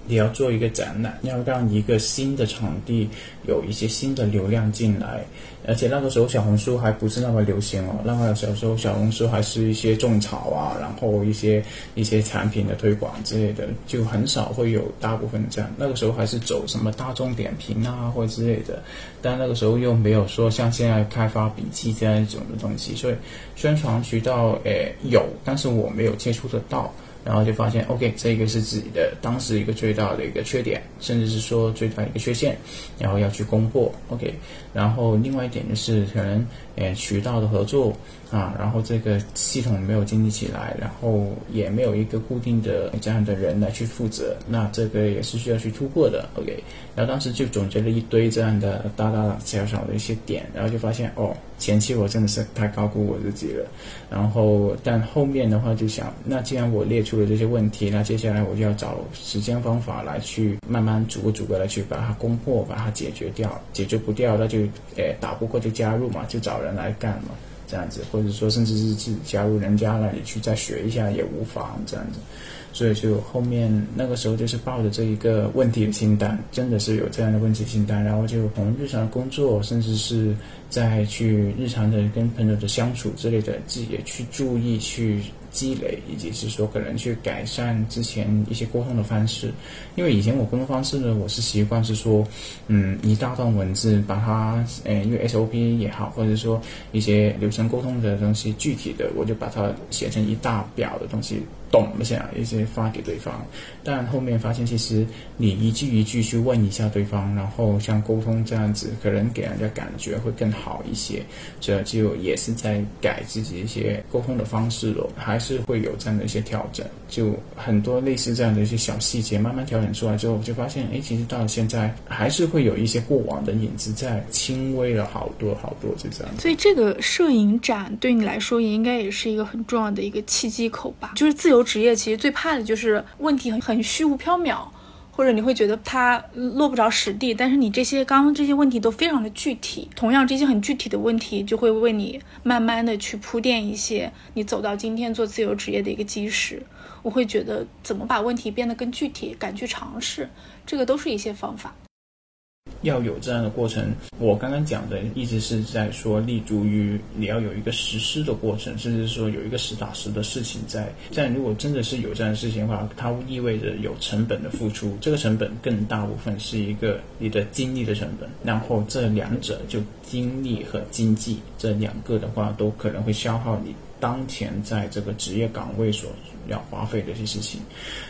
你要做一个展览，要让一个新的场地有一些新的流量进来。而且那个时候小红书还不是那么流行哦，[laughs] 那个小时候小红书还是一些种草啊，然后一些一些产品的推广之类的，就很少会有大部分这样。那个时候还是走什么大众点评啊或之类的，但那个时候又没有说像现在开发笔记这样一种的东西，所以宣传渠道诶有，但是我没有接触得到。然后就发现，OK，这个是自己的当时一个最大的一个缺点，甚至是说最大一个缺陷，然后要去攻破，OK。然后另外一点就是可能，诶，渠道的合作啊，然后这个系统没有建立起来，然后也没有一个固定的这样的人来去负责，那这个也是需要去突破的，OK。然后当时就总结了一堆这样的大大小小的一些点，然后就发现，哦，前期我真的是太高估我自己了。然后但后面的话就想，那既然我列出了这些问题，那接下来我就要找时间方法来去慢慢逐个逐个来去把它攻破，把它解决掉，解决不掉那就。诶，打不过就加入嘛，就找人来干嘛，这样子，或者说甚至是自己加入人家那里去再学一下也无妨，这样子。所以就后面那个时候就是抱着这一个问题清单，真的是有这样的问题清单，然后就从日常工作，甚至是在去日常的跟朋友的相处之类的，自己也去注意去。积累，以及是说可能去改善之前一些沟通的方式，因为以前我沟通方式呢，我是习惯是说，嗯，一大段文字把它，诶，因为 SOP 也好，或者说一些流程沟通的东西，具体的我就把它写成一大表的东西。懂一下，一些发给对方，但后面发现其实你一句一句去问一下对方，然后像沟通这样子，可能给人家感觉会更好一些。这就也是在改自己一些沟通的方式咯，还是会有这样的一些调整。就很多类似这样的一些小细节，慢慢调整出来之后，就发现，哎，其实到了现在还是会有一些过往的影子在，轻微了好多好多，就这样。所以这个摄影展对你来说也应该也是一个很重要的一个契机口吧，就是自由。职业其实最怕的就是问题很很虚无缥缈，或者你会觉得它落不着实地。但是你这些刚刚这些问题都非常的具体，同样这些很具体的问题就会为你慢慢的去铺垫一些你走到今天做自由职业的一个基石。我会觉得怎么把问题变得更具体，敢去尝试，这个都是一些方法。要有这样的过程，我刚刚讲的一直是在说立足于你要有一个实施的过程，甚至说有一个实打实的事情在。但如果真的是有这样的事情的话，它意味着有成本的付出，这个成本更大部分是一个你的精力的成本。然后这两者就精力和经济这两个的话，都可能会消耗你当前在这个职业岗位所。要花费的一些事情，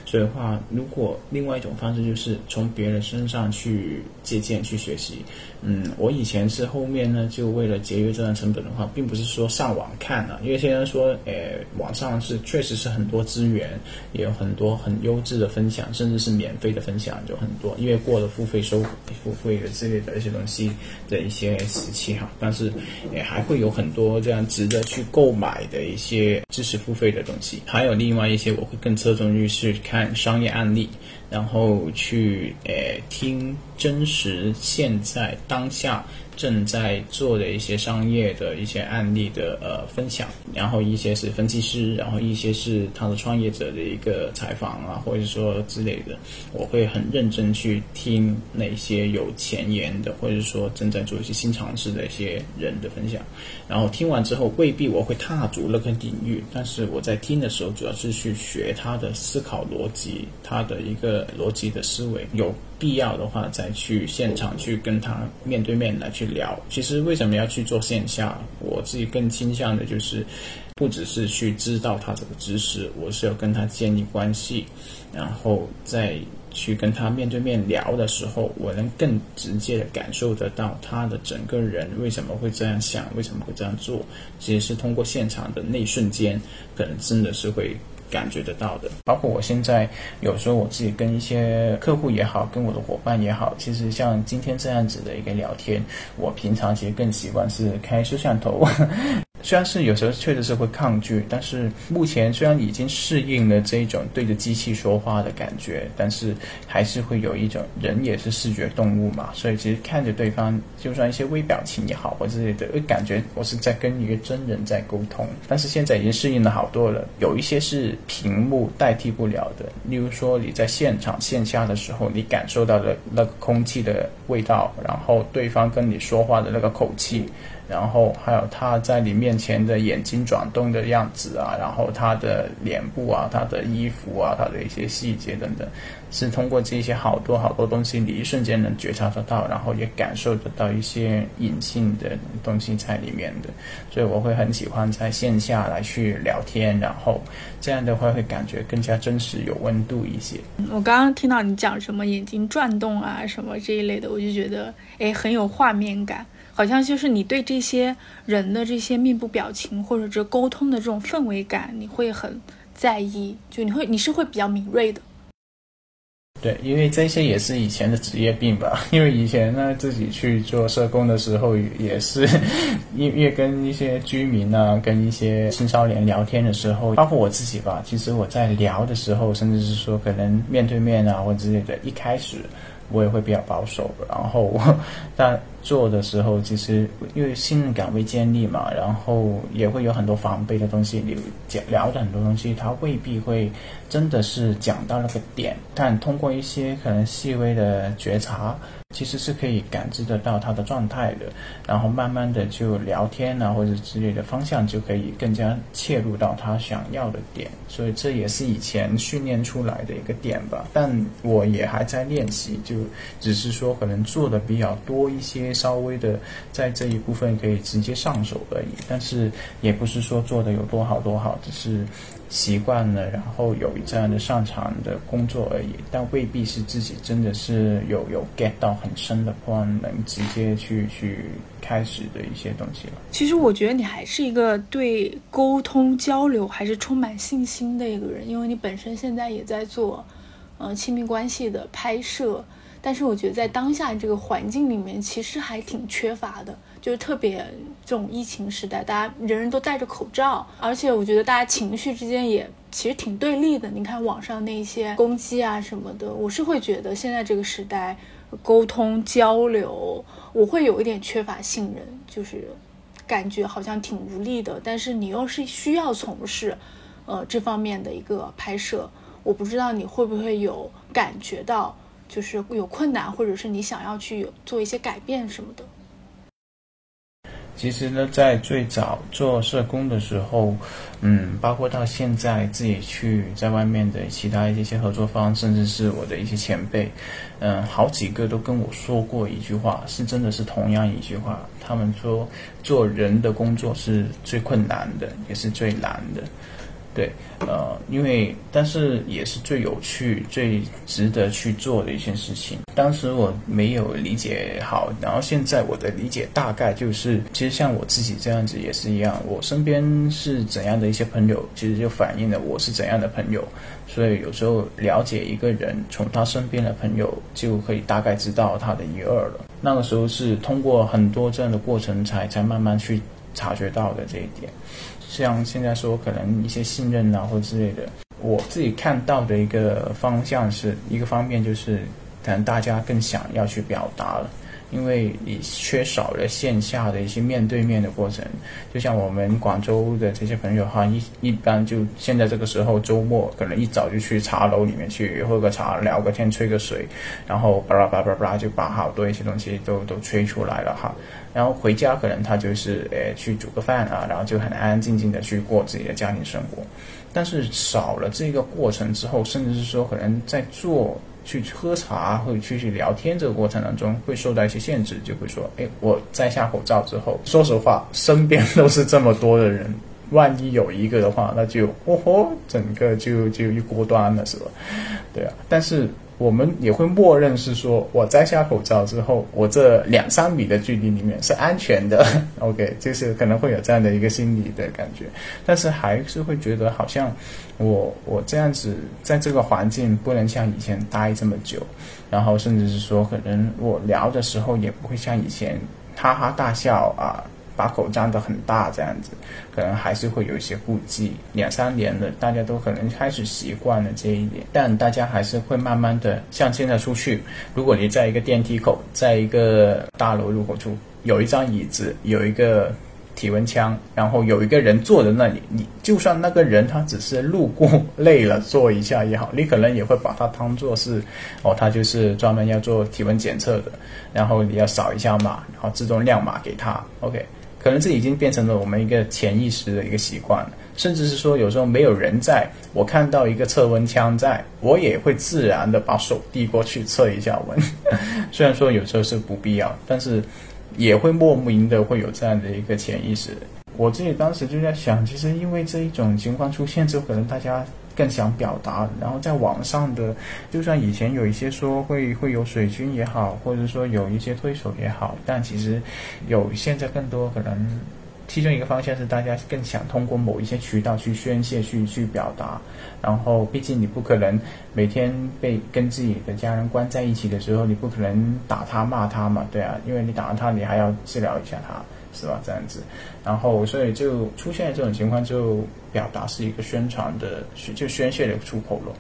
所以的话，如果另外一种方式就是从别人身上去借鉴、去学习。嗯，我以前是后面呢，就为了节约这段成本的话，并不是说上网看了，因为现在说，诶，网上是确实是很多资源，也有很多很优质的分享，甚至是免费的分享就很多。因为过了付费收付费的之类的一些东西的一些时期哈，但是也还会有很多这样值得去购买的一些知识付费的东西，还有另外一些我会更侧重于是看商业案例。然后去诶听真实现在当下。正在做的一些商业的一些案例的呃分享，然后一些是分析师，然后一些是他的创业者的一个采访啊，或者说之类的，我会很认真去听那些有前沿的，或者说正在做一些新尝试的一些人的分享。然后听完之后，未必我会踏足那个领域，但是我在听的时候，主要是去学他的思考逻辑，他的一个逻辑的思维有。必要的话，再去现场去跟他面对面来去聊。其实为什么要去做线下？我自己更倾向的就是，不只是去知道他这个知识，我是要跟他建立关系，然后再去跟他面对面聊的时候，我能更直接的感受得到他的整个人为什么会这样想，为什么会这样做。其实是通过现场的那一瞬间，可能真的是会。感觉得到的。包括我现在有时候我自己跟一些客户也好，跟我的伙伴也好，其实像今天这样子的一个聊天，我平常其实更习惯是开摄像头。虽然是有时候确实是会抗拒，但是目前虽然已经适应了这一种对着机器说话的感觉，但是还是会有一种人也是视觉动物嘛，所以其实看着对方，就算一些微表情也好或之类的，会感觉我是在跟一个真人在沟通。但是现在已经适应了好多了，有一些是屏幕代替不了的，例如说你在现场线下的时候，你感受到的那个空气的味道，然后对方跟你说话的那个口气。然后还有他在你面前的眼睛转动的样子啊，然后他的脸部啊，他的衣服啊，他的一些细节等等，是通过这些好多好多东西，你一瞬间能觉察得到，然后也感受得到一些隐性的东西在里面的。所以我会很喜欢在线下来去聊天，然后这样的话会感觉更加真实、有温度一些。我刚刚听到你讲什么眼睛转动啊，什么这一类的，我就觉得哎，很有画面感。好像就是你对这些人的这些面部表情或者这沟通的这种氛围感，你会很在意，就你会你是会比较敏锐的。对，因为这些也是以前的职业病吧。[laughs] 因为以前呢，自己去做社工的时候，也是因为跟一些居民啊，跟一些青少年聊天的时候，包括我自己吧，其实我在聊的时候，甚至是说可能面对面啊或之类的，一开始我也会比较保守，然后 [laughs] 但。做的时候，其实因为信任感未建立嘛，然后也会有很多防备的东西。你讲聊的很多东西，他未必会真的是讲到那个点，但通过一些可能细微的觉察。其实是可以感知得到他的状态的，然后慢慢的就聊天啊或者之类的方向就可以更加切入到他想要的点，所以这也是以前训练出来的一个点吧。但我也还在练习，就只是说可能做的比较多一些，稍微的在这一部分可以直接上手而已。但是也不是说做的有多好多好，只是。习惯了，然后有这样的擅长的工作而已，但未必是自己真的是有有 get 到很深的话，能直接去去开始的一些东西了。其实我觉得你还是一个对沟通交流还是充满信心的一个人，因为你本身现在也在做，呃，亲密关系的拍摄。但是我觉得在当下这个环境里面，其实还挺缺乏的，就是特别这种疫情时代，大家人人都戴着口罩，而且我觉得大家情绪之间也其实挺对立的。你看网上那些攻击啊什么的，我是会觉得现在这个时代沟通交流，我会有一点缺乏信任，就是感觉好像挺无力的。但是你又是需要从事，呃这方面的一个拍摄，我不知道你会不会有感觉到。就是有困难，或者是你想要去做一些改变什么的。其实呢，在最早做社工的时候，嗯，包括到现在自己去在外面的其他一些合作方，甚至是我的一些前辈，嗯，好几个都跟我说过一句话，是真的是同样一句话，他们说做人的工作是最困难的，也是最难的。对，呃，因为但是也是最有趣、最值得去做的一件事情。当时我没有理解好，然后现在我的理解大概就是，其实像我自己这样子也是一样，我身边是怎样的一些朋友，其实就反映了我是怎样的朋友。所以有时候了解一个人，从他身边的朋友就可以大概知道他的一二了。那个时候是通过很多这样的过程，才才慢慢去察觉到的这一点。像现在说，可能一些信任啊，或之类的，我自己看到的一个方向是一个方面，就是可能大家更想要去表达了。因为你缺少了线下的一些面对面的过程，就像我们广州的这些朋友哈，一一般就现在这个时候周末可能一早就去茶楼里面去喝个茶、聊个天、吹个水，然后巴拉巴拉巴拉就把好多一些东西都都吹出来了哈。然后回家可能他就是诶去煮个饭啊，然后就很安安静静的去过自己的家庭生活。但是少了这个过程之后，甚至是说可能在做。去喝茶或者去去聊天这个过程当中，会受到一些限制，就会说，哎，我摘下口罩之后，说实话，身边都是这么多的人，万一有一个的话，那就哦吼，整个就就一锅端了，是吧？对啊。但是我们也会默认是说，我摘下口罩之后，我这两三米的距离里面是安全的。[laughs] OK，就是可能会有这样的一个心理的感觉，但是还是会觉得好像我我这样子在这个环境不能像以前待这么久，然后甚至是说可能我聊的时候也不会像以前哈哈大笑啊。把口张得很大，这样子，可能还是会有一些顾忌。两三年了，大家都可能开始习惯了这一点，但大家还是会慢慢的，像现在出去，如果你在一个电梯口，在一个大楼入口处，有一张椅子，有一个体温枪，然后有一个人坐在那里，你就算那个人他只是路过累了坐一下也好，你可能也会把他当做是，哦，他就是专门要做体温检测的，然后你要扫一下码，然后自动亮码给他，OK。可能这已经变成了我们一个潜意识的一个习惯了，甚至是说有时候没有人在，我看到一个测温枪在，我也会自然的把手递过去测一下温。[laughs] 虽然说有时候是不必要，但是也会莫名的会有这样的一个潜意识。我自己当时就在想，其实因为这一种情况出现之后，可能大家。更想表达，然后在网上的，就算以前有一些说会会有水军也好，或者说有一些推手也好，但其实有现在更多可能，其中一个方向是大家更想通过某一些渠道去宣泄、去去表达。然后，毕竟你不可能每天被跟自己的家人关在一起的时候，你不可能打他骂他嘛，对啊，因为你打了他，你还要治疗一下他。是吧？这样子，然后所以就出现这种情况，就表达是一个宣传的，就宣泄的出口了。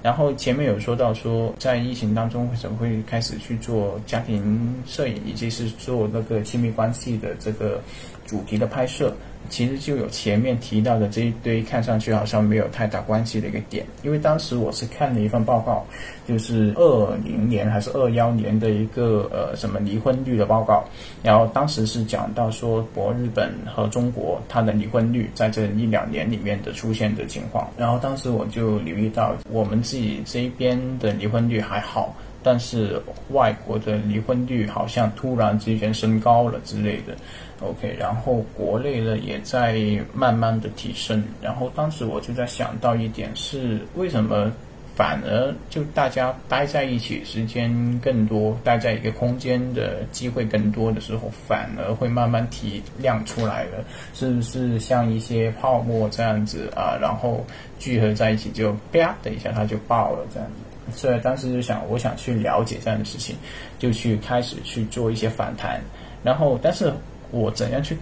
然后前面有说到说，在疫情当中为什么会开始去做家庭摄影，以及是做那个亲密关系的这个主题的拍摄。其实就有前面提到的这一堆看上去好像没有太大关系的一个点，因为当时我是看了一份报告，就是二零年还是二幺年的一个呃什么离婚率的报告，然后当时是讲到说，博日本和中国它的离婚率在这一两年里面的出现的情况，然后当时我就留意到我们自己这一边的离婚率还好。但是外国的离婚率好像突然之间升高了之类的，OK，然后国内呢也在慢慢的提升，然后当时我就在想到一点是为什么反而就大家待在一起时间更多，待在一个空间的机会更多的时候，反而会慢慢提亮出来了，是不是像一些泡沫这样子啊？然后聚合在一起就啪的一下它就爆了这样子。所以当时就想，我想去了解这样的事情，就去开始去做一些访谈。然后，但是我怎样去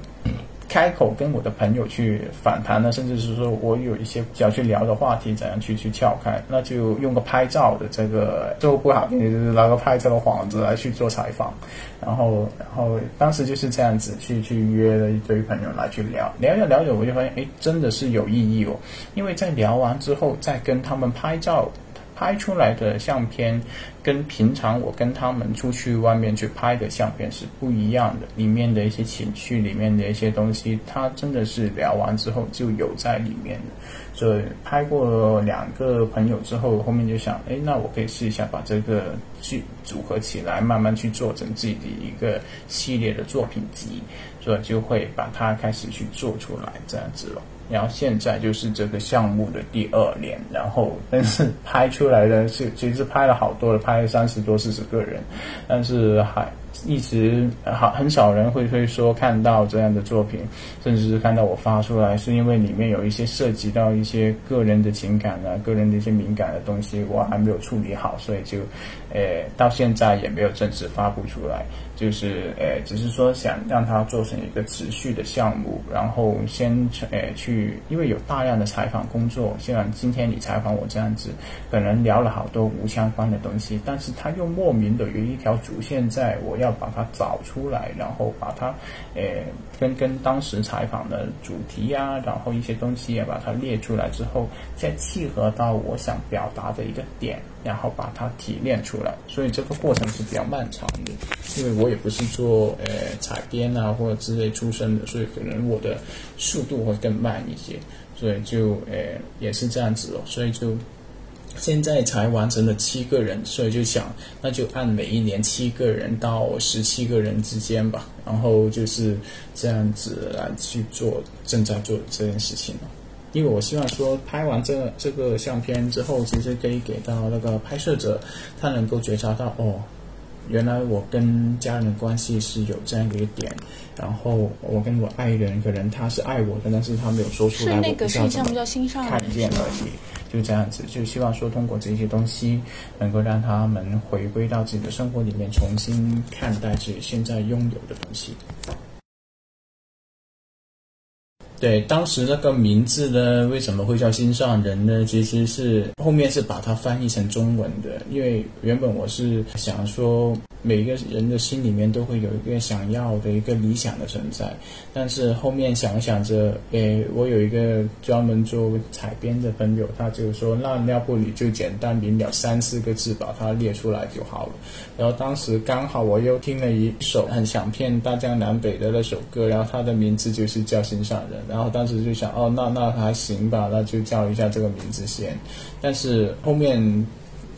开口跟我的朋友去访谈呢？甚至是说我有一些想去聊的话题，怎样去去撬开？那就用个拍照的这个，做不好就是拿个拍照的幌子来去做采访。然后，然后当时就是这样子去去约了一堆朋友来去聊，聊着聊着我就发现，哎，真的是有意义哦。因为在聊完之后，再跟他们拍照。拍出来的相片跟平常我跟他们出去外面去拍的相片是不一样的，里面的一些情绪，里面的一些东西，他真的是聊完之后就有在里面的。所以拍过两个朋友之后，后面就想，哎，那我可以试一下把这个去组合起来，慢慢去做成自己的一个系列的作品集，所以就会把它开始去做出来，这样子了。然后现在就是这个项目的第二年，然后但是拍出来的是其实拍了好多了，拍了三十多四十个人，但是还一直好很少人会会说看到这样的作品，甚至是看到我发出来，是因为里面有一些涉及到一些个人的情感啊，个人的一些敏感的东西，我还没有处理好，所以就，呃，到现在也没有正式发布出来。就是诶，只是说想让它做成一个持续的项目，然后先诶去，因为有大量的采访工作，像今天你采访我这样子，可能聊了好多无相关的东西，但是他又莫名的有一条主线在，我要把它找出来，然后把它诶跟跟当时采访的主题呀，然后一些东西也把它列出来之后，再契合到我想表达的一个点。然后把它提炼出来，所以这个过程是比较漫长的。因为我也不是做呃采编啊或者之类出身的，所以可能我的速度会更慢一些。所以就呃也是这样子哦。所以就现在才完成了七个人，所以就想那就按每一年七个人到十七个人之间吧。然后就是这样子来去做正在做这件事情了因为我希望说拍完这个这个相片之后，其实可以给到那个拍摄者，他能够觉察到哦。原来我跟家人的关系是有这样一个点，然后我跟我爱人可能他是爱我的，但是他没有说出来，是那个叫心上看见而已，就这样子，就希望说通过这些东西，能够让他们回归到自己的生活里面，重新看待自己现在拥有的东西。对，当时那个名字呢，为什么会叫心上人呢？其实是后面是把它翻译成中文的，因为原本我是想说。每个人的心里面都会有一个想要的一个理想的存在，但是后面想想着，诶，我有一个专门做采编的朋友，他就说，那要不你就简单明了三四个字把它列出来就好了。然后当时刚好我又听了一首很想骗大江南北的那首歌，然后它的名字就是叫心上人。然后当时就想，哦，那那还行吧，那就叫一下这个名字先。但是后面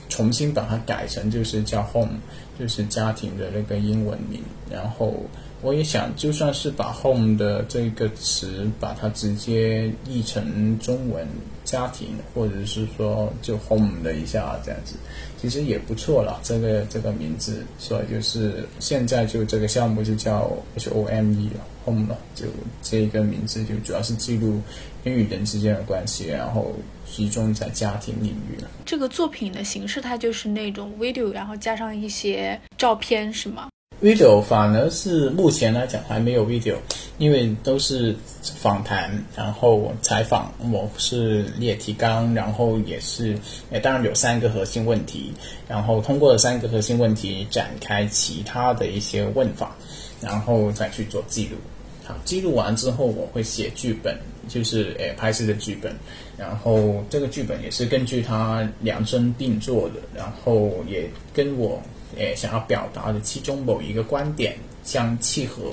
重新把它改成就是叫 home。就是家庭的那个英文名，然后我也想，就算是把 home 的这个词，把它直接译成中文家庭，或者是说就 home 的一下这样子，其实也不错了。这个这个名字，所以就是现在就这个项目就叫 H O M E 了，home 了，就这个名字就主要是记录人与人之间的关系，然后。集中在家庭领域了。这个作品的形式，它就是那种 video，然后加上一些照片，是吗？video 反而是目前来讲还没有 video，因为都是访谈，然后采访。我是列提纲，然后也是，诶，当然有三个核心问题，然后通过三个核心问题展开其他的一些问法，然后再去做记录。好，记录完之后，我会写剧本。就是诶，拍摄的剧本，然后这个剧本也是根据他量身定做的，然后也跟我诶想要表达的其中某一个观点相契合，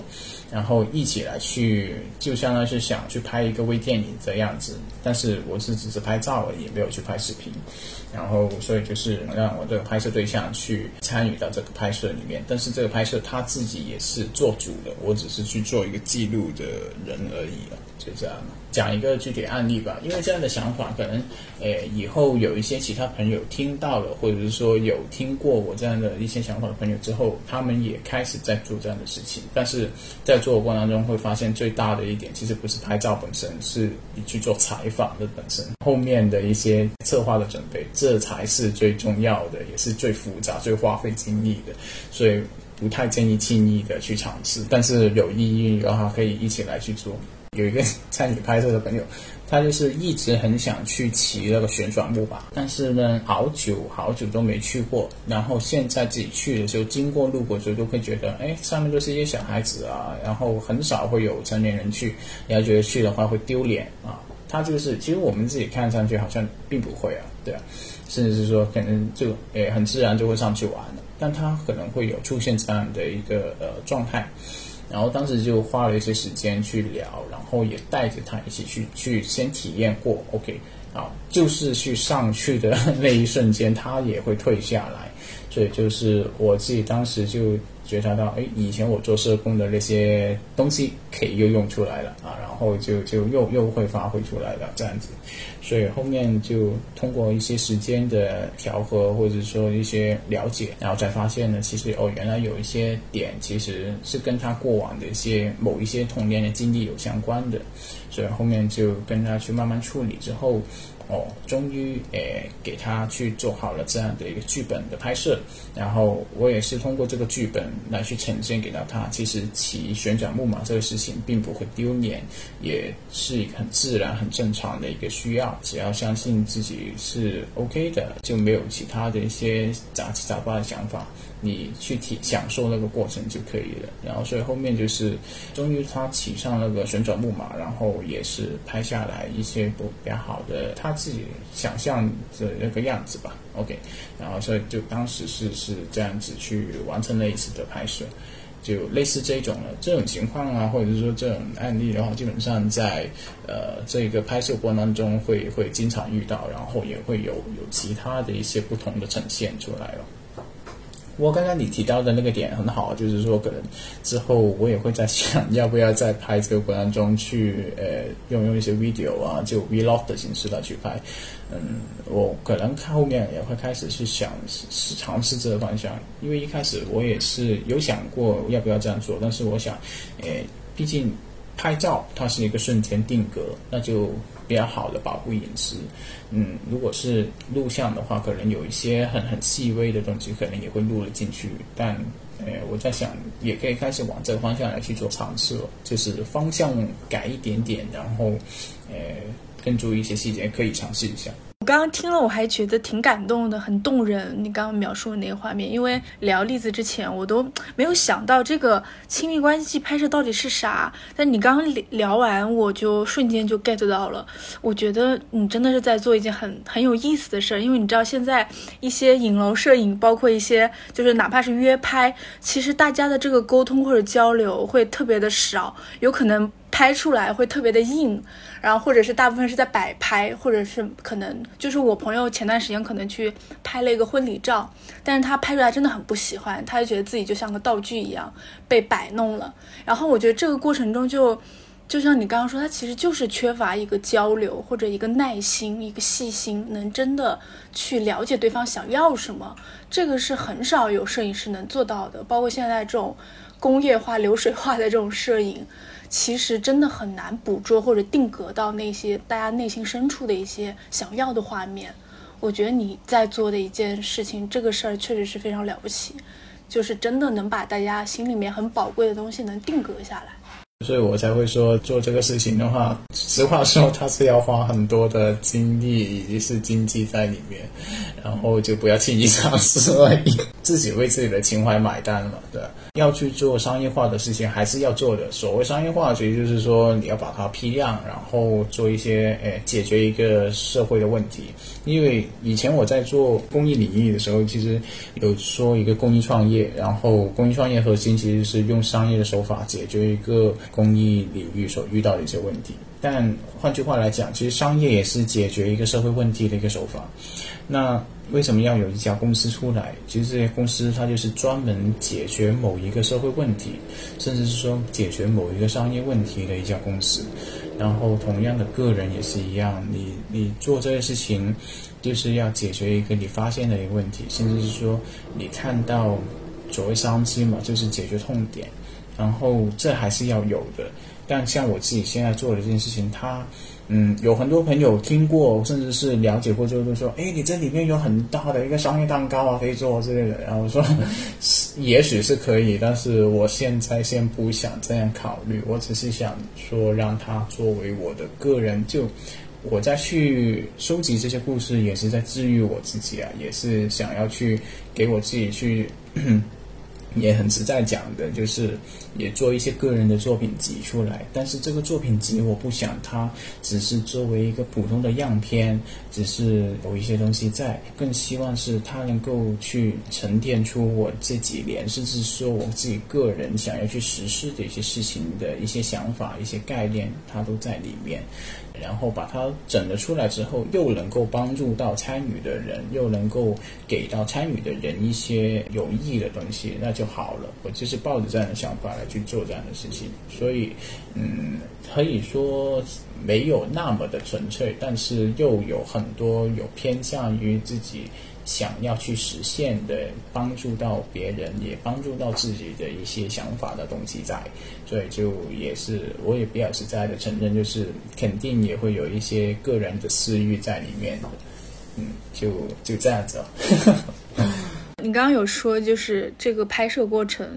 然后一起来去，就相当于是想去拍一个微电影这样子，但是我是只是拍照而已，没有去拍视频。然后，所以就是让我这个拍摄对象去参与到这个拍摄里面，但是这个拍摄他自己也是做主的，我只是去做一个记录的人而已了，就这样。讲一个具体案例吧，因为这样的想法可能，诶，以后有一些其他朋友听到了，或者是说有听过我这样的一些想法的朋友之后，他们也开始在做这样的事情。但是在做的过程当中，会发现最大的一点，其实不是拍照本身，是你去做采访的本身，后面的一些策划的准备。这才是最重要的，也是最复杂、最花费精力的，所以不太建议轻易的去尝试。但是有意义，的话可以一起来去做。有一个 [laughs] 参与拍摄的朋友，他就是一直很想去骑那个旋转木马，但是呢，好久好久都没去过。然后现在自己去的时候，经过路过的时候，都会觉得，哎，上面都是一些小孩子啊，然后很少会有成年人去，然后觉得去的话会丢脸啊。他就是，其实我们自己看上去好像并不会啊，对啊。甚至是说，可能就诶很自然就会上去玩了，但他可能会有出现这样的一个呃状态，然后当时就花了一些时间去聊，然后也带着他一起去去先体验过，OK，啊，就是去上去的 [laughs] 那一瞬间，他也会退下来，所以就是我自己当时就觉察到，哎，以前我做社工的那些东西可以又用出来了啊，然后就就又又会发挥出来了这样子。所以后面就通过一些时间的调和，或者说一些了解，然后才发现呢，其实哦，原来有一些点其实是跟他过往的一些某一些童年的经历有相关的，所以后面就跟他去慢慢处理之后。哦，终于诶给他去做好了这样的一个剧本的拍摄，然后我也是通过这个剧本来去呈现给到他。其实骑旋转木马这个事情并不会丢脸，也是一个很自然、很正常的一个需要。只要相信自己是 OK 的，就没有其他的一些杂七杂八的想法。你去体享受那个过程就可以了，然后所以后面就是，终于他骑上那个旋转木马，然后也是拍下来一些不比较好的他自己想象的那个样子吧。OK，然后所以就当时是是这样子去完成了一次的拍摄，就类似这种了。这种情况啊，或者是说这种案例的话，基本上在呃这个拍摄过程当中会会经常遇到，然后也会有有其他的一些不同的呈现出来了。我刚刚你提到的那个点很好，就是说可能之后我也会在想，要不要在拍这个过程中去呃用用一些 video 啊，就 vlog 的形式来去拍。嗯，我可能看后面也会开始去想是尝试这个方向，因为一开始我也是有想过要不要这样做，但是我想，呃，毕竟拍照它是一个瞬间定格，那就比较好的保护隐私。嗯，如果是录像的话，可能有一些很很细微的东西，可能也会录了进去。但，呃，我在想，也可以开始往这个方向来去做尝试了，就是方向改一点点，然后，呃，更注意一些细节，可以尝试一下。我刚刚听了，我还觉得挺感动的，很动人。你刚刚描述的那个画面，因为聊例子之前，我都没有想到这个亲密关系拍摄到底是啥。但你刚刚聊完，我就瞬间就 get 到了。我觉得你真的是在做一件很很有意思的事儿，因为你知道现在一些影楼摄影，包括一些就是哪怕是约拍，其实大家的这个沟通或者交流会特别的少，有可能。拍出来会特别的硬，然后或者是大部分是在摆拍，或者是可能就是我朋友前段时间可能去拍了一个婚礼照，但是他拍出来真的很不喜欢，他就觉得自己就像个道具一样被摆弄了。然后我觉得这个过程中就就像你刚刚说，他其实就是缺乏一个交流或者一个耐心、一个细心，能真的去了解对方想要什么。这个是很少有摄影师能做到的，包括现在这种工业化、流水化的这种摄影。其实真的很难捕捉或者定格到那些大家内心深处的一些想要的画面。我觉得你在做的一件事情，这个事儿确实是非常了不起，就是真的能把大家心里面很宝贵的东西能定格下来。所以我才会说做这个事情的话，实话说，它是要花很多的精力以及是经济在里面，然后就不要轻易尝试而已，自己为自己的情怀买单嘛，对。要去做商业化的事情，还是要做的。所谓商业化，其实就是说你要把它批量，然后做一些诶解决一个社会的问题。因为以前我在做公益领域的时候，其实有说一个公益创业，然后公益创业核心其实是用商业的手法解决一个公益领域所遇到的一些问题。但换句话来讲，其实商业也是解决一个社会问题的一个手法。那为什么要有一家公司出来？其实这些公司它就是专门解决某一个社会问题，甚至是说解决某一个商业问题的一家公司。然后同样的个人也是一样，你你做这些事情，就是要解决一个你发现的一个问题，甚至是说你看到所谓商机嘛，就是解决痛点。然后这还是要有的。但像我自己现在做的这件事情，它。嗯，有很多朋友听过，甚至是了解过之后都说：“哎，你这里面有很大的一个商业蛋糕啊，可以做之类的。”然后我说：“ [laughs] 也许是可以，但是我现在先不想这样考虑。我只是想说，让它作为我的个人，就我再去收集这些故事，也是在治愈我自己啊，也是想要去给我自己去。”也很实在讲的，就是也做一些个人的作品集出来，但是这个作品集我不想它只是作为一个普通的样片，只是有一些东西在，更希望是它能够去沉淀出我这几年，甚至说我自己个人想要去实施的一些事情的一些想法、一些概念，它都在里面。然后把它整了出来之后，又能够帮助到参与的人，又能够给到参与的人一些有益的东西，那就好了。我就是抱着这样的想法来去做这样的事情，所以，嗯，可以说没有那么的纯粹，但是又有很多有偏向于自己。想要去实现的，帮助到别人，也帮助到自己的一些想法的东西在，所以就也是我也比较实在的承认，就是肯定也会有一些个人的私欲在里面的，嗯，就就这样子。[laughs] 你刚刚有说，就是这个拍摄过程，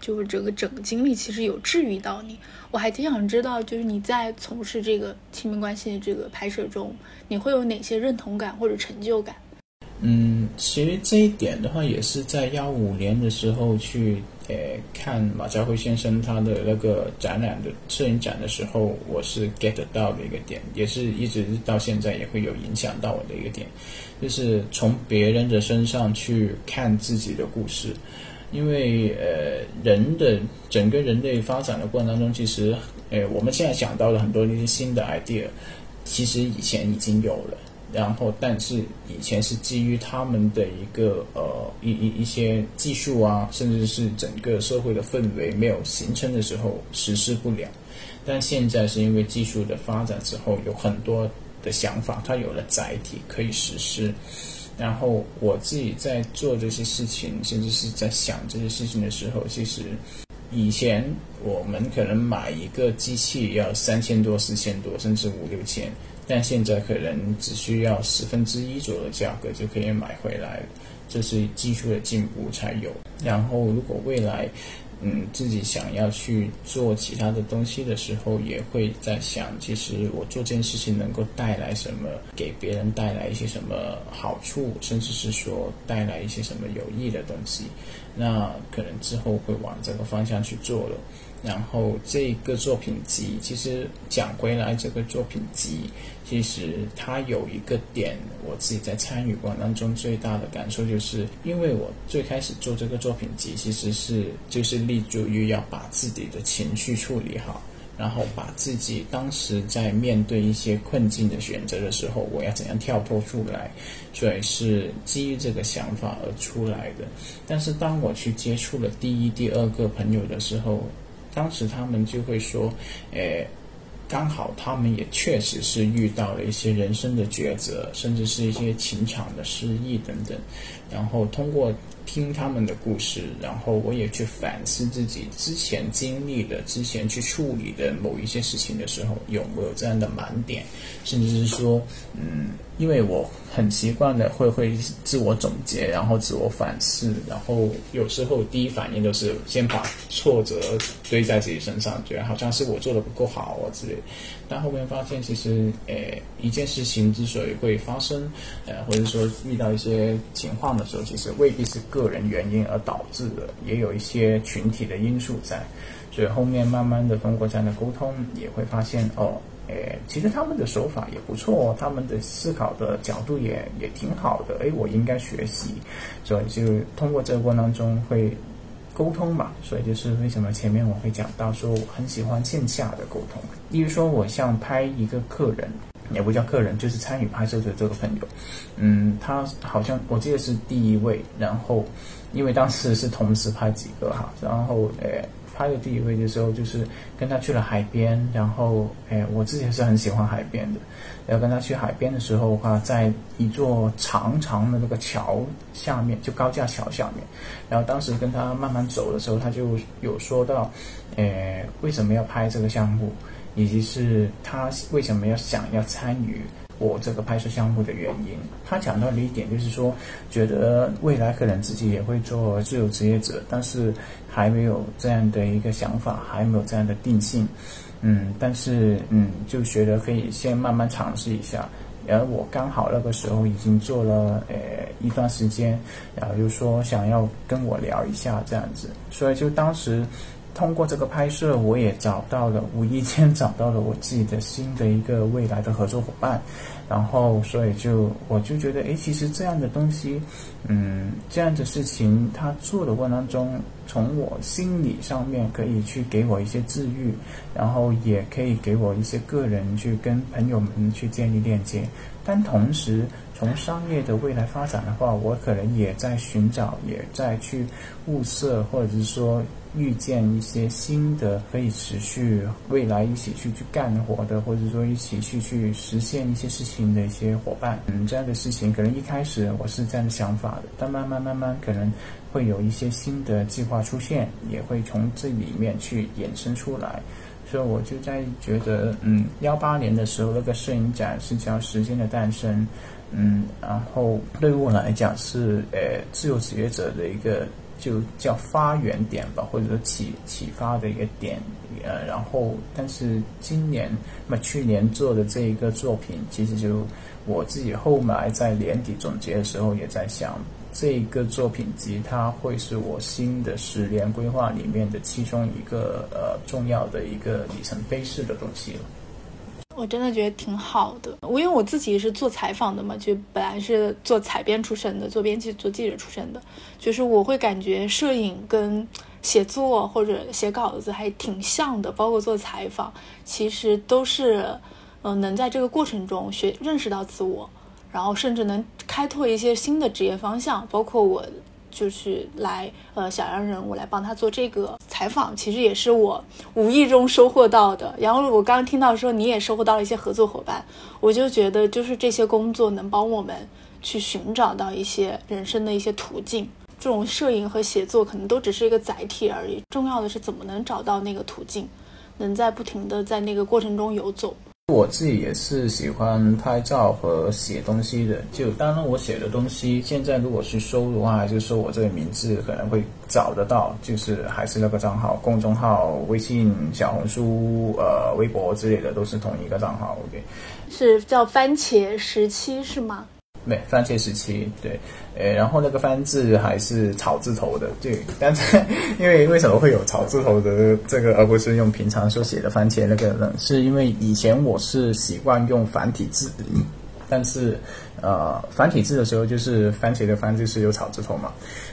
就是整个整个经历，其实有治愈到你。我还挺想知道，就是你在从事这个亲密关系的这个拍摄中，你会有哪些认同感或者成就感？嗯，其实这一点的话，也是在幺五年的时候去呃看马家辉先生他的那个展览的摄影展的时候，我是 get 到的一个点，也是一直到现在也会有影响到我的一个点，就是从别人的身上去看自己的故事，因为呃人的整个人类发展的过程当中，其实呃我们现在想到了很多那些新的 idea，其实以前已经有了。然后但是以前是基于他们的一个呃一一一些技术啊，甚至是整个社会的氛围没有形成的时候实施不了。但现在是因为技术的发展之后，有很多的想法，它有了载体可以实施。然后我自己在做这些事情，甚至是在想这些事情的时候，其实以前我们可能买一个机器要三千多、四千多，甚至五六千，但现在可能只需要十分之一左右的价格就可以买回来。这是技术的进步才有。然后如果未来，嗯，自己想要去做其他的东西的时候，也会在想，其实我做这件事情能够带来什么，给别人带来一些什么好处，甚至是说带来一些什么有益的东西，那可能之后会往这个方向去做了。然后这个作品集，其实讲回来，这个作品集其实它有一个点，我自己在参与过程当中最大的感受就是，因为我最开始做这个作品集，其实是就是立足于要把自己的情绪处理好，然后把自己当时在面对一些困境的选择的时候，我要怎样跳脱出来，所以是基于这个想法而出来的。但是当我去接触了第一、第二个朋友的时候，当时他们就会说，诶，刚好他们也确实是遇到了一些人生的抉择，甚至是一些情场的失意等等，然后通过。听他们的故事，然后我也去反思自己之前经历的、之前去处理的某一些事情的时候，有没有这样的盲点，甚至是说，嗯，因为我很习惯的会会自我总结，然后自我反思，然后有时候第一反应都是先把挫折堆在自己身上，觉得好像是我做的不够好啊之类。但后面发现，其实，诶，一件事情之所以会发生，呃，或者说遇到一些情况的时候，其实未必是个人原因而导致的，也有一些群体的因素在。所以后面慢慢的通过这样的沟通，也会发现，哦，诶，其实他们的手法也不错，他们的思考的角度也也挺好的，诶，我应该学习。所以就通过这个过程当中会。沟通嘛，所以就是为什么前面我会讲到说我很喜欢线下的沟通。例如说，我像拍一个客人，也不叫客人，就是参与拍摄的这个朋友，嗯，他好像我记得是第一位，然后因为当时是同时拍几个哈，然后诶。拍的第一位的时候，就是跟他去了海边，然后，哎，我自己是很喜欢海边的。然后跟他去海边的时候的话，在一座长长的那个桥下面，就高架桥下面。然后当时跟他慢慢走的时候，他就有说到，诶，为什么要拍这个项目，以及是他为什么要想要参与。我这个拍摄项目的原因，他讲到了一点，就是说，觉得未来可能自己也会做自由职业者，但是还没有这样的一个想法，还没有这样的定性，嗯，但是嗯，就觉得可以先慢慢尝试一下。然后我刚好那个时候已经做了呃一段时间，然后就说想要跟我聊一下这样子，所以就当时。通过这个拍摄，我也找到了，无意间找到了我自己的新的一个未来的合作伙伴，然后，所以就我就觉得，哎，其实这样的东西，嗯，这样的事情，他做的过程当中，从我心理上面可以去给我一些治愈，然后也可以给我一些个人去跟朋友们去建立链接，但同时。从商业的未来发展的话，我可能也在寻找，也在去物色，或者是说遇见一些新的可以持续未来一起去去干活的，或者说一起去去实现一些事情的一些伙伴。嗯，这样的事情可能一开始我是这样的想法的，但慢慢慢慢可能会有一些新的计划出现，也会从这里面去衍生出来。所以我就在觉得，嗯，幺八年的时候那个摄影展是叫《时间的诞生》。嗯，然后对于我来讲是呃自由职业者的一个就叫发源点吧，或者说启启发的一个点。呃，然后但是今年那去年做的这一个作品，其实就我自己后来在年底总结的时候也在想，这个作品集它会是我新的十年规划里面的其中一个呃重要的一个里程碑式的东西了。我真的觉得挺好的，我因为我自己是做采访的嘛，就本来是做采编出身的，做编辑、做记者出身的，就是我会感觉摄影跟写作或者写稿子还挺像的，包括做采访，其实都是，嗯，能在这个过程中学认识到自我，然后甚至能开拓一些新的职业方向。包括我就是来呃小洋人，我来帮他做这个采访，其实也是我无意中收获到的。然后我刚刚听到说你也收获到了一些合作伙伴，我就觉得就是这些工作能帮我们去寻找到一些人生的一些途径。这种摄影和写作可能都只是一个载体而已，重要的是怎么能找到那个途径，能在不停的在那个过程中游走。我自己也是喜欢拍照和写东西的，就当然我写的东西，现在如果去搜的话，就说我这个名字可能会找得到，就是还是那个账号，公众号、微信、小红书、呃、微博之类的都是同一个账号。OK，是叫番茄时期是吗？对，番茄时期，对，呃，然后那个番字还是草字头的，对，但是 [laughs] 因为为什么会有草字头的这个，而不是用平常所写的番茄那个呢？是因为以前我是习惯用繁体字，但是呃，繁体字的时候就是番茄的番就是有草字头嘛，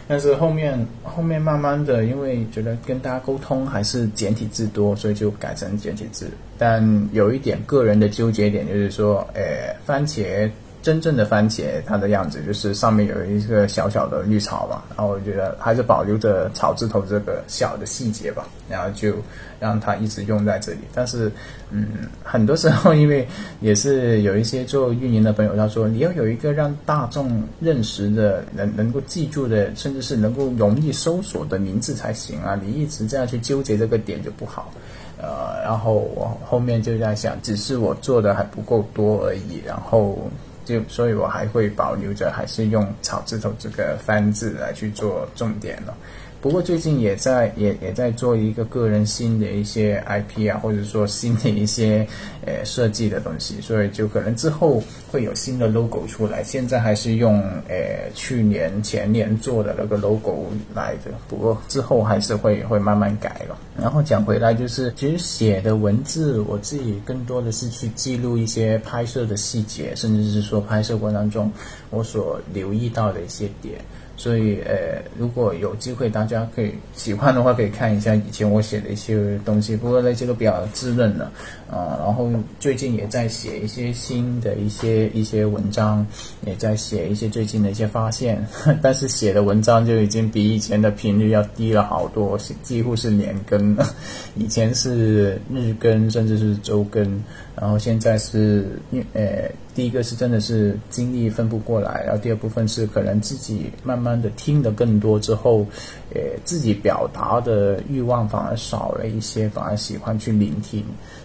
但是后面后面慢慢的，因为觉得跟大家沟通还是简体字多，所以就改成简体字。但有一点个人的纠结点就是说，呃，番茄。真正的番茄，它的样子就是上面有一个小小的绿草嘛，然后我觉得还是保留着草字头这个小的细节吧，然后就让它一直用在这里。但是，嗯，很多时候因为也是有一些做运营的朋友，他说你要有一个让大众认识的、能能够记住的，甚至是能够容易搜索的名字才行啊！你一直这样去纠结这个点就不好。呃，然后我后面就在想，只是我做的还不够多而已，然后。就所以，我还会保留着，还是用草字头这个翻字来去做重点了。不过最近也在也也在做一个个人新的一些 IP 啊，或者说新的一些呃设计的东西，所以就可能之后会有新的 logo 出来。现在还是用呃去年前年做的那个 logo 来的，不过之后还是会会慢慢改了。然后讲回来，就是其实写的文字，我自己更多的是去记录一些拍摄的细节，甚至是说拍摄过程当中我所留意到的一些点。所以，呃，如果有机会，大家可以喜欢的话，可以看一下以前我写的一些东西。不过那些都比较滋润了，啊，然后最近也在写一些新的一些一些文章，也在写一些最近的一些发现。[laughs] 但是写的文章就已经比以前的频率要低了好多，几乎是年更了。以前是日更，甚至是周更。然后现在是，因呃，第一个是真的是精力分不过来，然后第二部分是可能自己慢慢的听得更多之后，呃，自己表达的欲望反而少了一些，反而喜欢去聆听，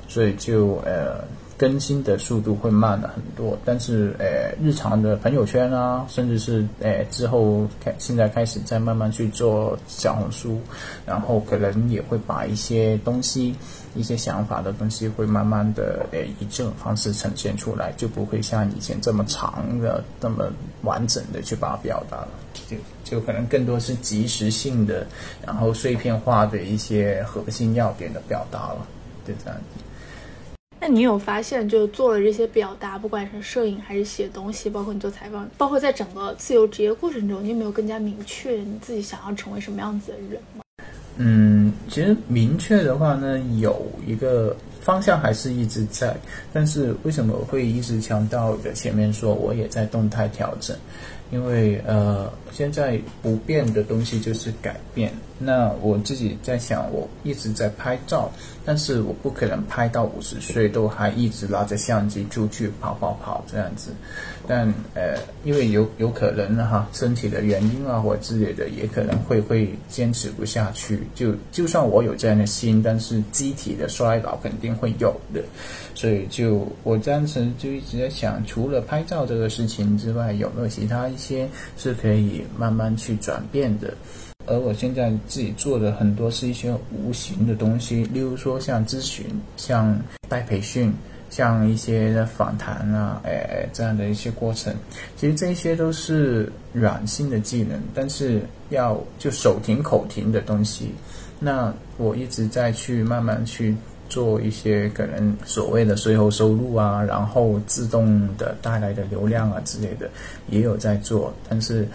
所以就呃。更新的速度会慢了很多，但是呃，日常的朋友圈啊，甚至是呃之后开现在开始在慢慢去做小红书，然后可能也会把一些东西、一些想法的东西会慢慢的呃以这种方式呈现出来，就不会像以前这么长的、这么完整的去把它表达了，就就可能更多是即时性的，然后碎片化的一些核心要点的表达了，就这样子。那你有发现，就做了这些表达，不管是摄影还是写东西，包括你做采访，包括在整个自由职业过程中，你有没有更加明确你自己想要成为什么样子的人吗？嗯，其实明确的话呢，有一个方向还是一直在，但是为什么会一直强调的前面说我也在动态调整？因为呃，现在不变的东西就是改变。那我自己在想，我一直在拍照，但是我不可能拍到五十岁都还一直拿着相机出去跑跑跑这样子。但呃，因为有有可能哈，身体的原因啊或之类的，也可能会会坚持不下去。就就算我有这样的心，但是机体的衰老肯定会有的。所以就我当时就一直在想，除了拍照这个事情之外，有没有其他一些是可以慢慢去转变的？而我现在自己做的很多是一些无形的东西，例如说像咨询、像带培训。像一些访谈啊，哎，这样的一些过程，其实这些都是软性的技能，但是要就手停口停的东西。那我一直在去慢慢去做一些可能所谓的税后收入啊，然后自动的带来的流量啊之类的，也有在做，但是。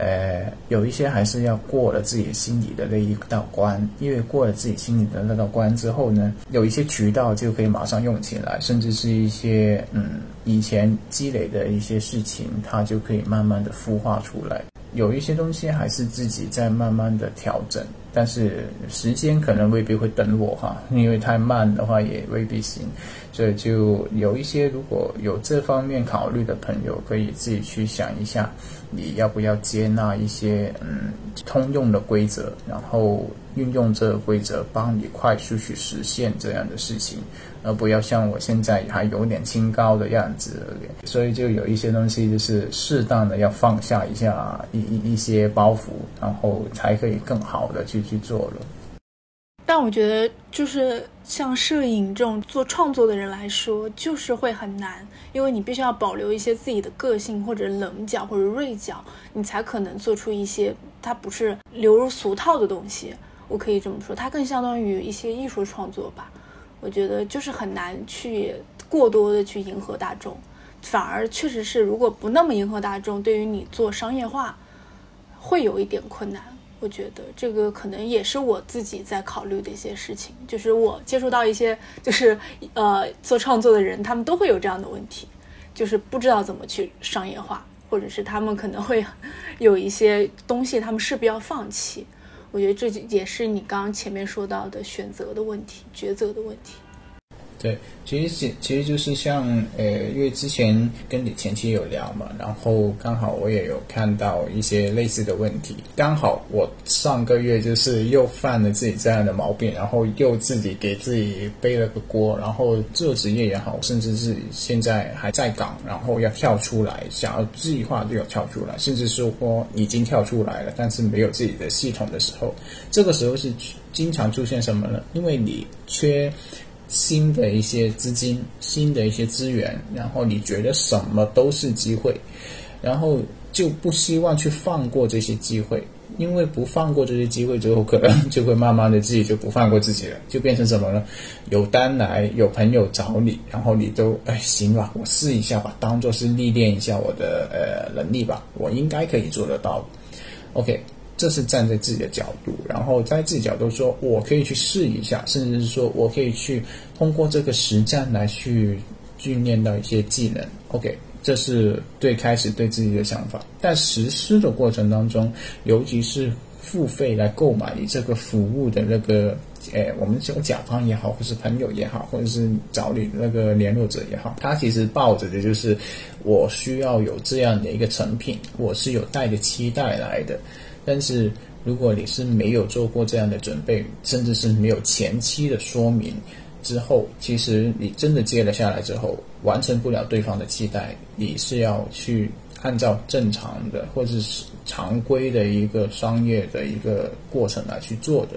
呃，有一些还是要过了自己心里的那一道关，因为过了自己心里的那道关之后呢，有一些渠道就可以马上用起来，甚至是一些嗯以前积累的一些事情，它就可以慢慢的孵化出来。有一些东西还是自己在慢慢的调整，但是时间可能未必会等我哈，因为太慢的话也未必行。所以就有一些如果有这方面考虑的朋友，可以自己去想一下，你要不要接纳一些嗯通用的规则，然后运用这个规则帮你快速去实现这样的事情，而不要像我现在还有点清高的样子。所以就有一些东西就是适当的要放下一下一一一些包袱，然后才可以更好的去去做了。但我觉得，就是像摄影这种做创作的人来说，就是会很难，因为你必须要保留一些自己的个性，或者棱角，或者锐角，你才可能做出一些它不是流入俗套的东西。我可以这么说，它更相当于一些艺术创作吧。我觉得就是很难去过多的去迎合大众，反而确实是，如果不那么迎合大众，对于你做商业化，会有一点困难。我觉得这个可能也是我自己在考虑的一些事情，就是我接触到一些就是呃做创作的人，他们都会有这样的问题，就是不知道怎么去商业化，或者是他们可能会 [laughs] 有一些东西，他们势必要放弃。我觉得这也是你刚刚前面说到的选择的问题、抉择的问题。对，其实其实就是像呃，因为之前跟你前妻有聊嘛，然后刚好我也有看到一些类似的问题，刚好我上个月就是又犯了自己这样的毛病，然后又自己给自己背了个锅，然后做职业也好，甚至是现在还在岗，然后要跳出来，想要计划就要跳出来，甚至是说已经跳出来了，但是没有自己的系统的时候，这个时候是经常出现什么呢？因为你缺。新的一些资金，新的一些资源，然后你觉得什么都是机会，然后就不希望去放过这些机会，因为不放过这些机会之后，可能就会慢慢的自己就不放过自己了，就变成什么呢？有单来，有朋友找你，然后你都哎行吧，我试一下吧，当做是历练一下我的呃能力吧，我应该可以做得到，OK。这是站在自己的角度，然后在自己角度说，我可以去试一下，甚至是说我可以去通过这个实战来去训练到一些技能。OK，这是最开始对自己的想法。在实施的过程当中，尤其是付费来购买你这个服务的那个，诶，我们说甲方也好，或是朋友也好，或者是找你那个联络者也好，他其实抱着的就是我需要有这样的一个成品，我是有带着期待来的。但是，如果你是没有做过这样的准备，甚至是没有前期的说明之后，其实你真的接了下来之后，完成不了对方的期待，你是要去按照正常的或者是常规的一个商业的一个过程来去做的。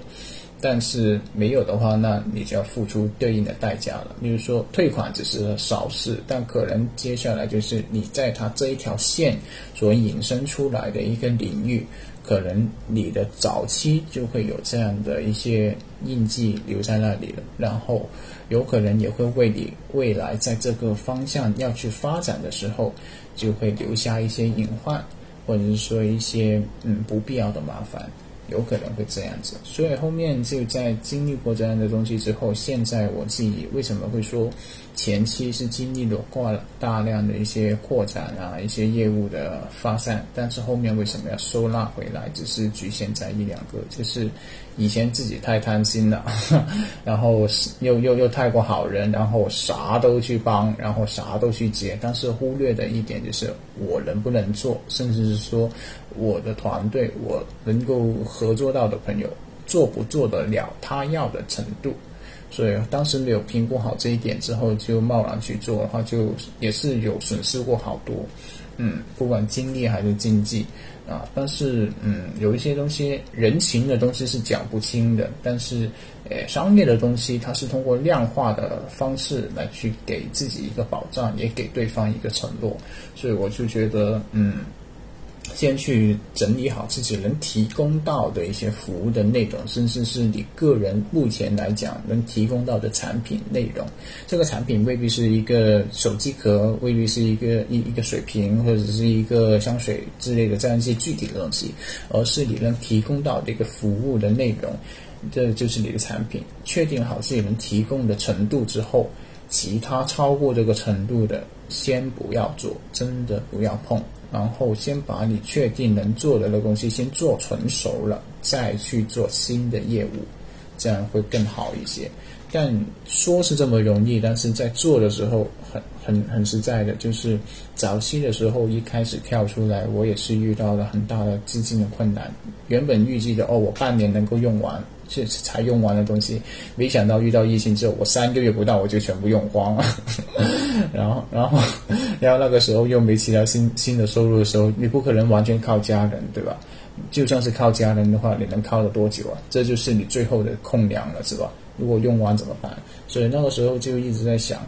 但是没有的话，那你就要付出对应的代价了。比如说退款只是小事，但可能接下来就是你在它这一条线所引申出来的一个领域。可能你的早期就会有这样的一些印记留在那里了，然后有可能也会为你未来在这个方向要去发展的时候，就会留下一些隐患，或者是说一些嗯不必要的麻烦，有可能会这样子。所以后面就在经历过这样的东西之后，现在我自己为什么会说？前期是经历了过大量的一些扩展啊，一些业务的发散，但是后面为什么要收纳回来？只是局限在一两个，就是以前自己太贪心了，[laughs] 然后又又又太过好人，然后啥都去帮，然后啥都去接，但是忽略的一点就是我能不能做，甚至是说我的团队，我能够合作到的朋友做不做得了他要的程度。所以当时没有评估好这一点之后，就贸然去做的话，就也是有损失过好多，嗯，不管精力还是经济啊。但是嗯，有一些东西人情的东西是讲不清的，但是呃，商业的东西它是通过量化的方式来去给自己一个保障，也给对方一个承诺。所以我就觉得嗯，先去整理好自己能提供到的一些服务的内容，甚至是你个人目前来讲能提供到的产品内容。这个产品未必是一个手机壳，未必是一个一一个水瓶，或者是一个香水之类的这样一些具体的东西，而是你能提供到的一个服务的内容，这就是你的产品。确定好自己能提供的程度之后，其他超过这个程度的，先不要做，真的不要碰。然后先把你确定能做的那东西先做成熟了，再去做新的业务，这样会更好一些。但说是这么容易，但是在做的时候很很很实在的，就是早期的时候一开始跳出来，我也是遇到了很大的资金的困难。原本预计的哦，我半年能够用完。是才用完的东西，没想到遇到疫情之后，我三个月不到我就全部用光了。[laughs] 然后，然后，然后那个时候又没其他新新的收入的时候，你不可能完全靠家人，对吧？就算是靠家人的话，你能靠了多久啊？这就是你最后的空粮了，是吧？如果用完怎么办？所以那个时候就一直在想，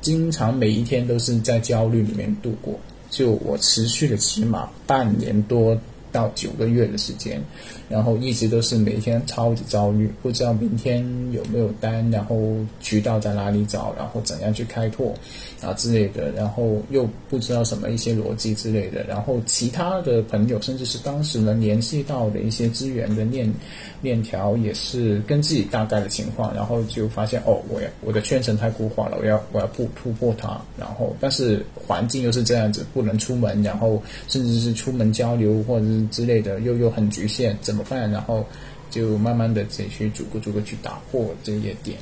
经常每一天都是在焦虑里面度过。就我持续了起码半年多。到九个月的时间，然后一直都是每天超级焦虑，不知道明天有没有单，然后渠道在哪里找，然后怎样去开拓啊之类的，然后又不知道什么一些逻辑之类的，然后其他的朋友，甚至是当时能联系到的一些资源的链链条，也是跟自己大概的情况，然后就发现哦，我要我的圈层太固化了，我要我要不突破它，然后但是环境又是这样子，不能出门，然后甚至是出门交流或者是。之类的又又很局限，怎怎么办？然后就慢慢的自己去逐个逐个去打破这些点，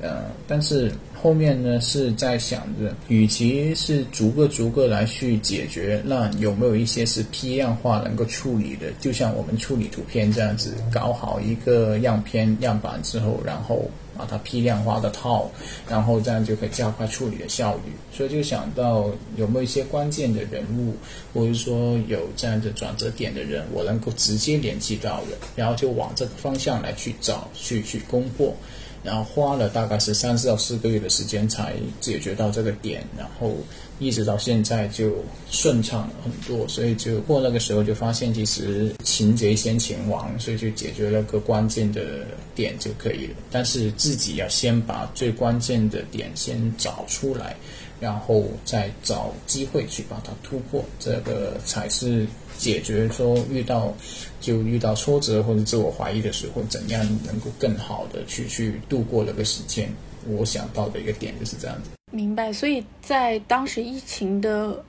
呃，但是后面呢是在想着，与其是逐个逐个来去解决，那有没有一些是批量化能够处理的？就像我们处理图片这样子，搞好一个样片样板之后，然后。把它批量化的套，然后这样就可以加快处理的效率。所以就想到有没有一些关键的人物，或者说有这样的转折点的人，我能够直接联系到的，然后就往这个方向来去找，去去攻破。然后花了大概是三四到四个月的时间才解决到这个点，然后一直到现在就顺畅了很多，所以就过那个时候就发现其实擒贼先擒王，所以就解决了个关键的点就可以了。但是自己要先把最关键的点先找出来。然后再找机会去把它突破，这个才是解决说遇到就遇到挫折或者自我怀疑的时候，怎样能够更好的去去度过那个时间。我想到的一个点就是这样子。明白。所以在当时疫情的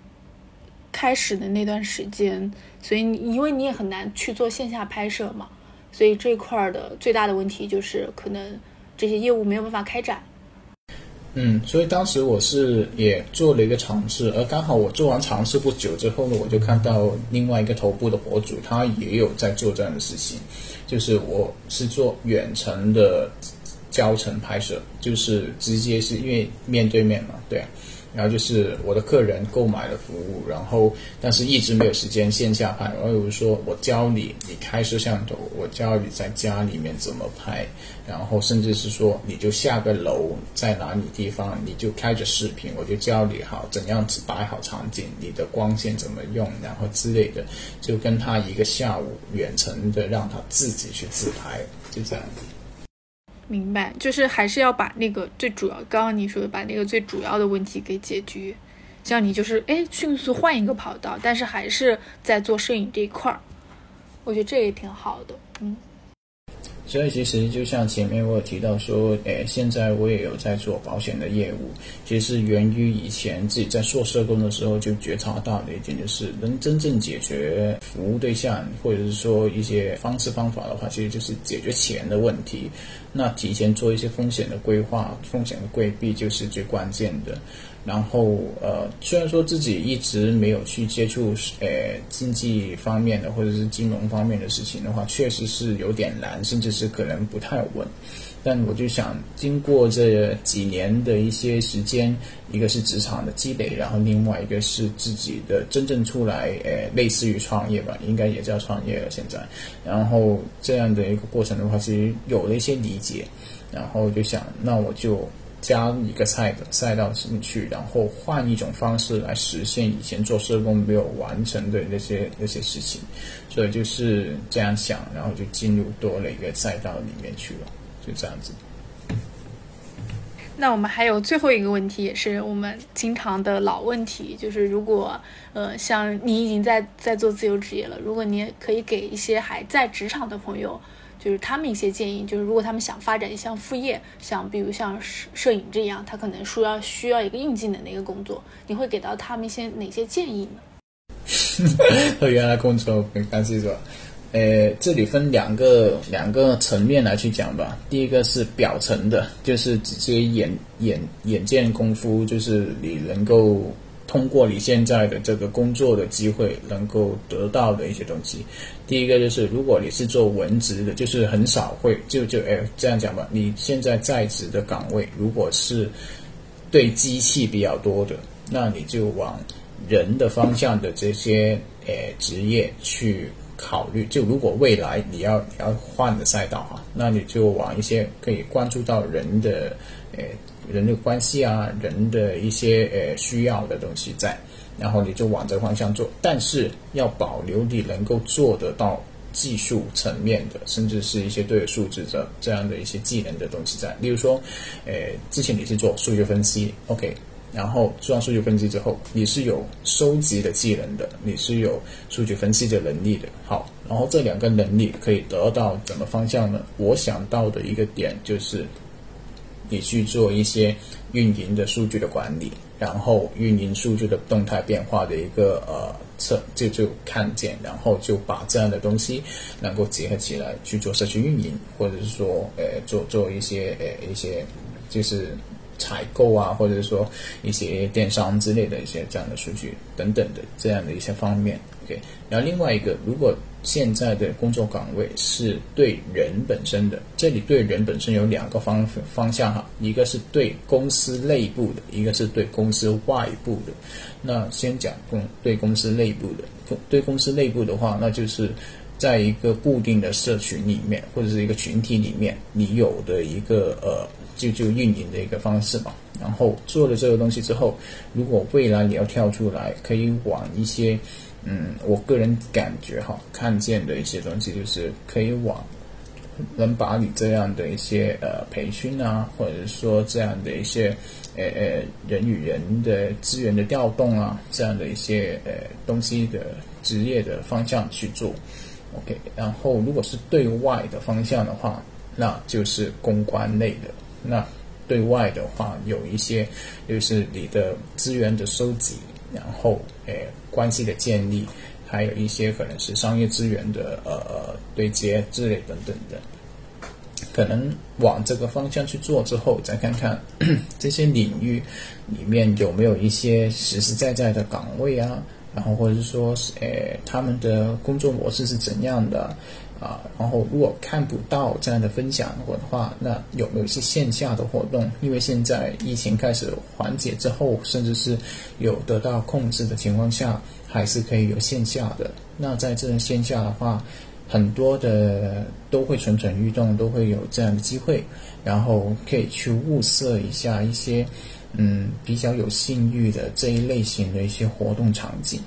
开始的那段时间，所以因为你也很难去做线下拍摄嘛，所以这块的最大的问题就是可能这些业务没有办法开展。嗯，所以当时我是也做了一个尝试，而刚好我做完尝试不久之后呢，我就看到另外一个头部的博主，他也有在做这样的事情，就是我是做远程的教程拍摄，就是直接是因为面对面嘛，对。然后就是我的客人购买了服务，然后但是一直没有时间线下拍。然后比如说我教你，你开摄像头，我教你在家里面怎么拍，然后甚至是说你就下个楼在哪里地方，你就开着视频，我就教你好怎样子摆好场景，你的光线怎么用，然后之类的，就跟他一个下午远程的让他自己去自拍，就这样。明白，就是还是要把那个最主要，刚刚你说的把那个最主要的问题给解决，像你就是哎迅速换一个跑道，但是还是在做摄影这一块儿，我觉得这也挺好的，嗯。所以其实就像前面我有提到说，诶，现在我也有在做保险的业务，其实是源于以前自己在做社工的时候就觉察到的一点，就是能真正解决服务对象或者是说一些方式方法的话，其实就是解决钱的问题。那提前做一些风险的规划、风险的规避就是最关键的。然后，呃，虽然说自己一直没有去接触，呃，经济方面的或者是金融方面的事情的话，确实是有点难，甚至是可能不太稳。但我就想，经过这几年的一些时间，一个是职场的积累，然后另外一个是自己的真正出来，呃，类似于创业吧，应该也叫创业了现在。然后这样的一个过程的话，其实有了一些理解，然后就想，那我就。加一个赛的赛道进去，然后换一种方式来实现以前做社工没有完成的那些那些事情，所以就是这样想，然后就进入多了一个赛道里面去了，就这样子。那我们还有最后一个问题，也是我们经常的老问题，就是如果呃像你已经在在做自由职业了，如果你也可以给一些还在职场的朋友。就是他们一些建议，就是如果他们想发展一项副业，像比如像摄摄影这样，他可能需要需要一个硬技能的一个工作，你会给到他们一些哪些建议呢？[laughs] 和原来工作没关系是吧？呃，这里分两个两个层面来去讲吧。第一个是表层的，就是直接眼眼眼见功夫，就是你能够。通过你现在的这个工作的机会，能够得到的一些东西。第一个就是，如果你是做文职的，就是很少会就就哎这样讲吧。你现在在职的岗位，如果是对机器比较多的，那你就往人的方向的这些诶职业去考虑。就如果未来你要你要换的赛道哈，那你就往一些可以关注到人的诶。人的关系啊，人的一些呃需要的东西在，然后你就往这方向做，但是要保留你能够做得到技术层面的，甚至是一些对数字的这样的一些技能的东西在。例如说，呃，之前你是做数据分析，OK，然后做完数据分析之后，你是有收集的技能的，你是有数据分析的能力的。好，然后这两个能力可以得到怎么方向呢？我想到的一个点就是。你去做一些运营的数据的管理，然后运营数据的动态变化的一个呃测就就看见，然后就把这样的东西能够结合起来去做社区运营，或者是说呃做做一些呃一些就是采购啊，或者是说一些电商之类的一些这样的数据等等的这样的一些方面。OK，然后另外一个如果。现在的工作岗位是对人本身的，这里对人本身有两个方方向哈，一个是对公司内部的，一个是对公司外部的。那先讲公对公司内部的，对公司内部的话，那就是在一个固定的社群里面或者是一个群体里面，你有的一个呃就就运营的一个方式嘛。然后做了这个东西之后，如果未来你要跳出来，可以往一些。嗯，我个人感觉哈，看见的一些东西就是可以往能把你这样的一些呃培训啊，或者说这样的一些呃呃人与人的资源的调动啊，这样的一些呃东西的职业的方向去做。OK，然后如果是对外的方向的话，那就是公关类的。那对外的话，有一些就是你的资源的收集。然后，诶，关系的建立，还有一些可能是商业资源的呃对接之类等等的，可能往这个方向去做之后，再看看 [coughs] 这些领域里面有没有一些实实在在的岗位啊，然后或者是说，诶，他们的工作模式是怎样的。啊，然后如果看不到这样的分享的话，那有没有一些线下的活动？因为现在疫情开始缓解之后，甚至是有得到控制的情况下，还是可以有线下的。那在这线下的话，很多的都会蠢蠢欲动，都会有这样的机会，然后可以去物色一下一些嗯比较有信誉的这一类型的一些活动场景。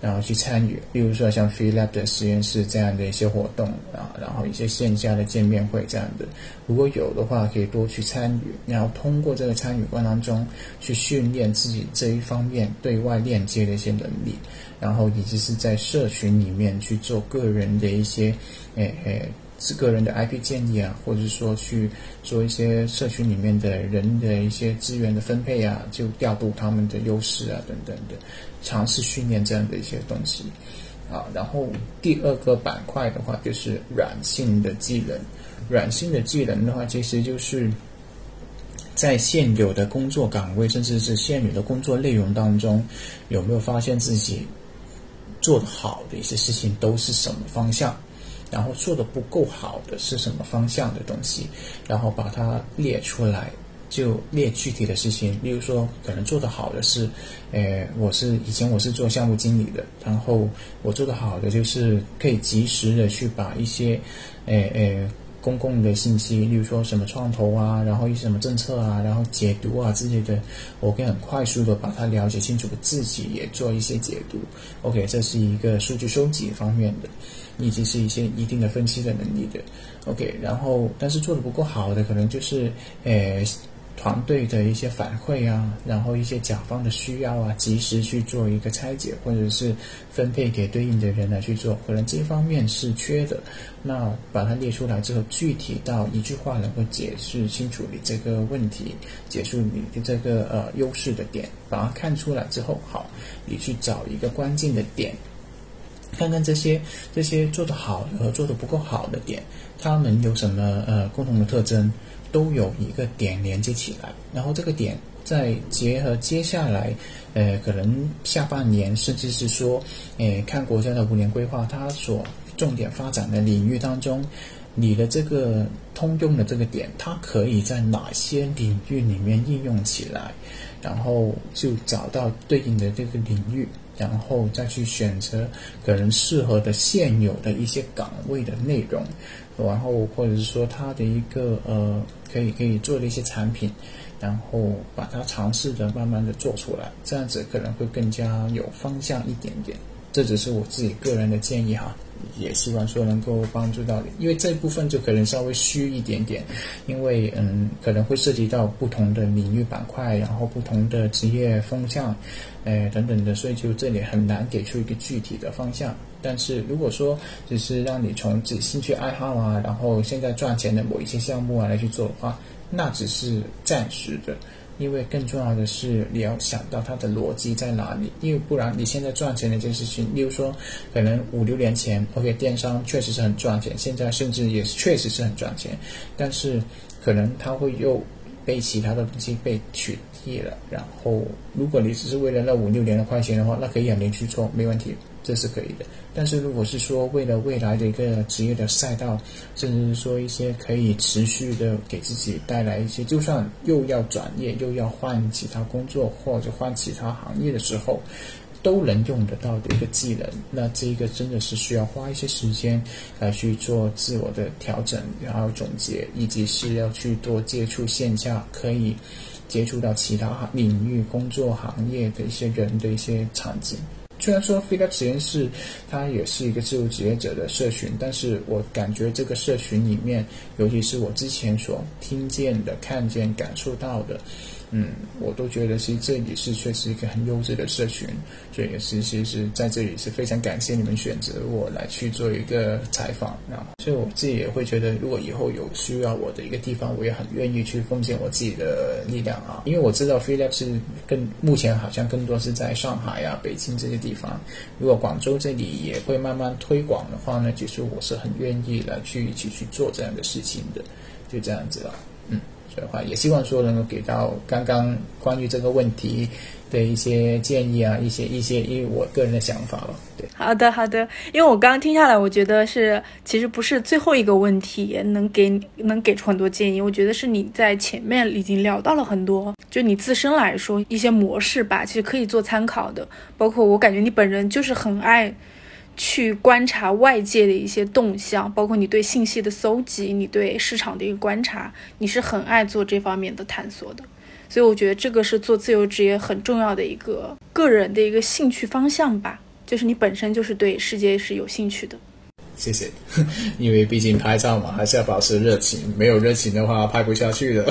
然后去参与，例如说像 f e e Lab 的实验室这样的一些活动啊，然后一些线下的见面会这样的，如果有的话，可以多去参与，然后通过这个参与过程当中去训练自己这一方面对外链接的一些能力，然后以及是在社群里面去做个人的一些，诶诶。是个人的 IP 建议啊，或者说去做一些社群里面的人的一些资源的分配啊，就调度他们的优势啊等等的，尝试训练这样的一些东西啊。然后第二个板块的话，就是软性的技能。软性的技能的话，其实就是在现有的工作岗位，甚至是现有的工作内容当中，有没有发现自己做的好的一些事情都是什么方向？然后做的不够好的是什么方向的东西，然后把它列出来，就列具体的事情。例如说，可能做的好的是，呃，我是以前我是做项目经理的，然后我做的好的就是可以及时的去把一些，呃呃，公共的信息，例如说什么创投啊，然后一些什么政策啊，然后解读啊之类的，我可以很快速的把它了解清楚，自己也做一些解读。OK，这是一个数据收集方面的，以及是一些一定的分析的能力的。OK，然后但是做的不够好的，可能就是呃。团队的一些反馈啊，然后一些甲方的需要啊，及时去做一个拆解，或者是分配给对应的人来去做，可能这方面是缺的。那把它列出来之后，具体到一句话能够解释清楚你这个问题，解释你的这个呃优势的点，把它看出来之后，好，你去找一个关键的点，看看这些这些做得好和做得不够好的点，他们有什么呃共同的特征。都有一个点连接起来，然后这个点再结合接下来，呃，可能下半年甚至是说，呃，看国家的五年规划，它所重点发展的领域当中，你的这个通用的这个点，它可以在哪些领域里面应用起来，然后就找到对应的这个领域。然后再去选择可能适合的现有的一些岗位的内容，然后或者是说它的一个呃可以可以做的一些产品，然后把它尝试的慢慢的做出来，这样子可能会更加有方向一点点。这只是我自己个人的建议哈。也希望说能够帮助到你，因为这部分就可能稍微虚一点点，因为嗯可能会涉及到不同的领域板块，然后不同的职业风向，呃等等的，所以就这里很难给出一个具体的方向。但是如果说只是让你从自己兴趣爱好啊，然后现在赚钱的某一些项目啊来去做的话，那只是暂时的。因为更重要的是，你要想到它的逻辑在哪里。因为不然，你现在赚钱的这件事情，例如说，可能五六年前，OK，电商确实是很赚钱，现在甚至也确实是很赚钱，但是可能它会又被其他的东西被取替了。然后，如果你只是为了那五六年的块钱的话，那可以两年去做，没问题。这是可以的，但是如果是说为了未来的一个职业的赛道，甚至是说一些可以持续的给自己带来一些，就算又要转业又要换其他工作或者换其他行业的时候，都能用得到的一个技能，那这个真的是需要花一些时间来去做自我的调整，然后总结，以及是要去多接触线下可以接触到其他领域工作行业的一些人的一些场景。虽然说 Philip 实验室它也是一个自由职业者的社群，但是我感觉这个社群里面，尤其是我之前所听见的、看见、感受到的。嗯，我都觉得其实这里是确实一个很优质的社群，所以其实是在这里是非常感谢你们选择我来去做一个采访。啊，所以我自己也会觉得，如果以后有需要我的一个地方，我也很愿意去奉献我自己的力量啊。因为我知道 Philip 是更目前好像更多是在上海啊、北京这些地方。如果广州这里也会慢慢推广的话呢，其实我是很愿意来去一起去做这样的事情的。就这样子了。的话，也希望说能够给到刚刚关于这个问题的一些建议啊，一些一些，因为我个人的想法了。对，好的好的，因为我刚刚听下来，我觉得是其实不是最后一个问题能给能给出很多建议，我觉得是你在前面已经聊到了很多，就你自身来说一些模式吧，其实可以做参考的，包括我感觉你本人就是很爱。去观察外界的一些动向，包括你对信息的搜集，你对市场的一个观察，你是很爱做这方面的探索的。所以我觉得这个是做自由职业很重要的一个个人的一个兴趣方向吧，就是你本身就是对世界是有兴趣的。谢谢，因为毕竟拍照嘛，还是要保持热情，没有热情的话拍不下去的。[laughs]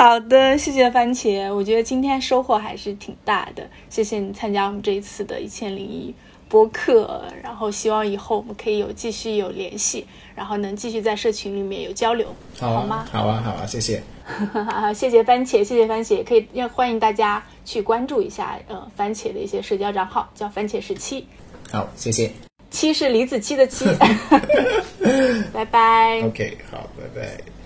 [laughs] 好的，谢谢番茄。我觉得今天收获还是挺大的，谢谢你参加我们这一次的一千零一播客。然后希望以后我们可以有继续有联系，然后能继续在社群里面有交流，好吗？好啊，好啊，谢谢。[laughs] 谢谢番茄，谢谢番茄，可以要欢迎大家去关注一下，呃，番茄的一些社交账号，叫番茄十七。好，谢谢。七是李子柒的七。[laughs] 拜拜。OK，好，拜拜。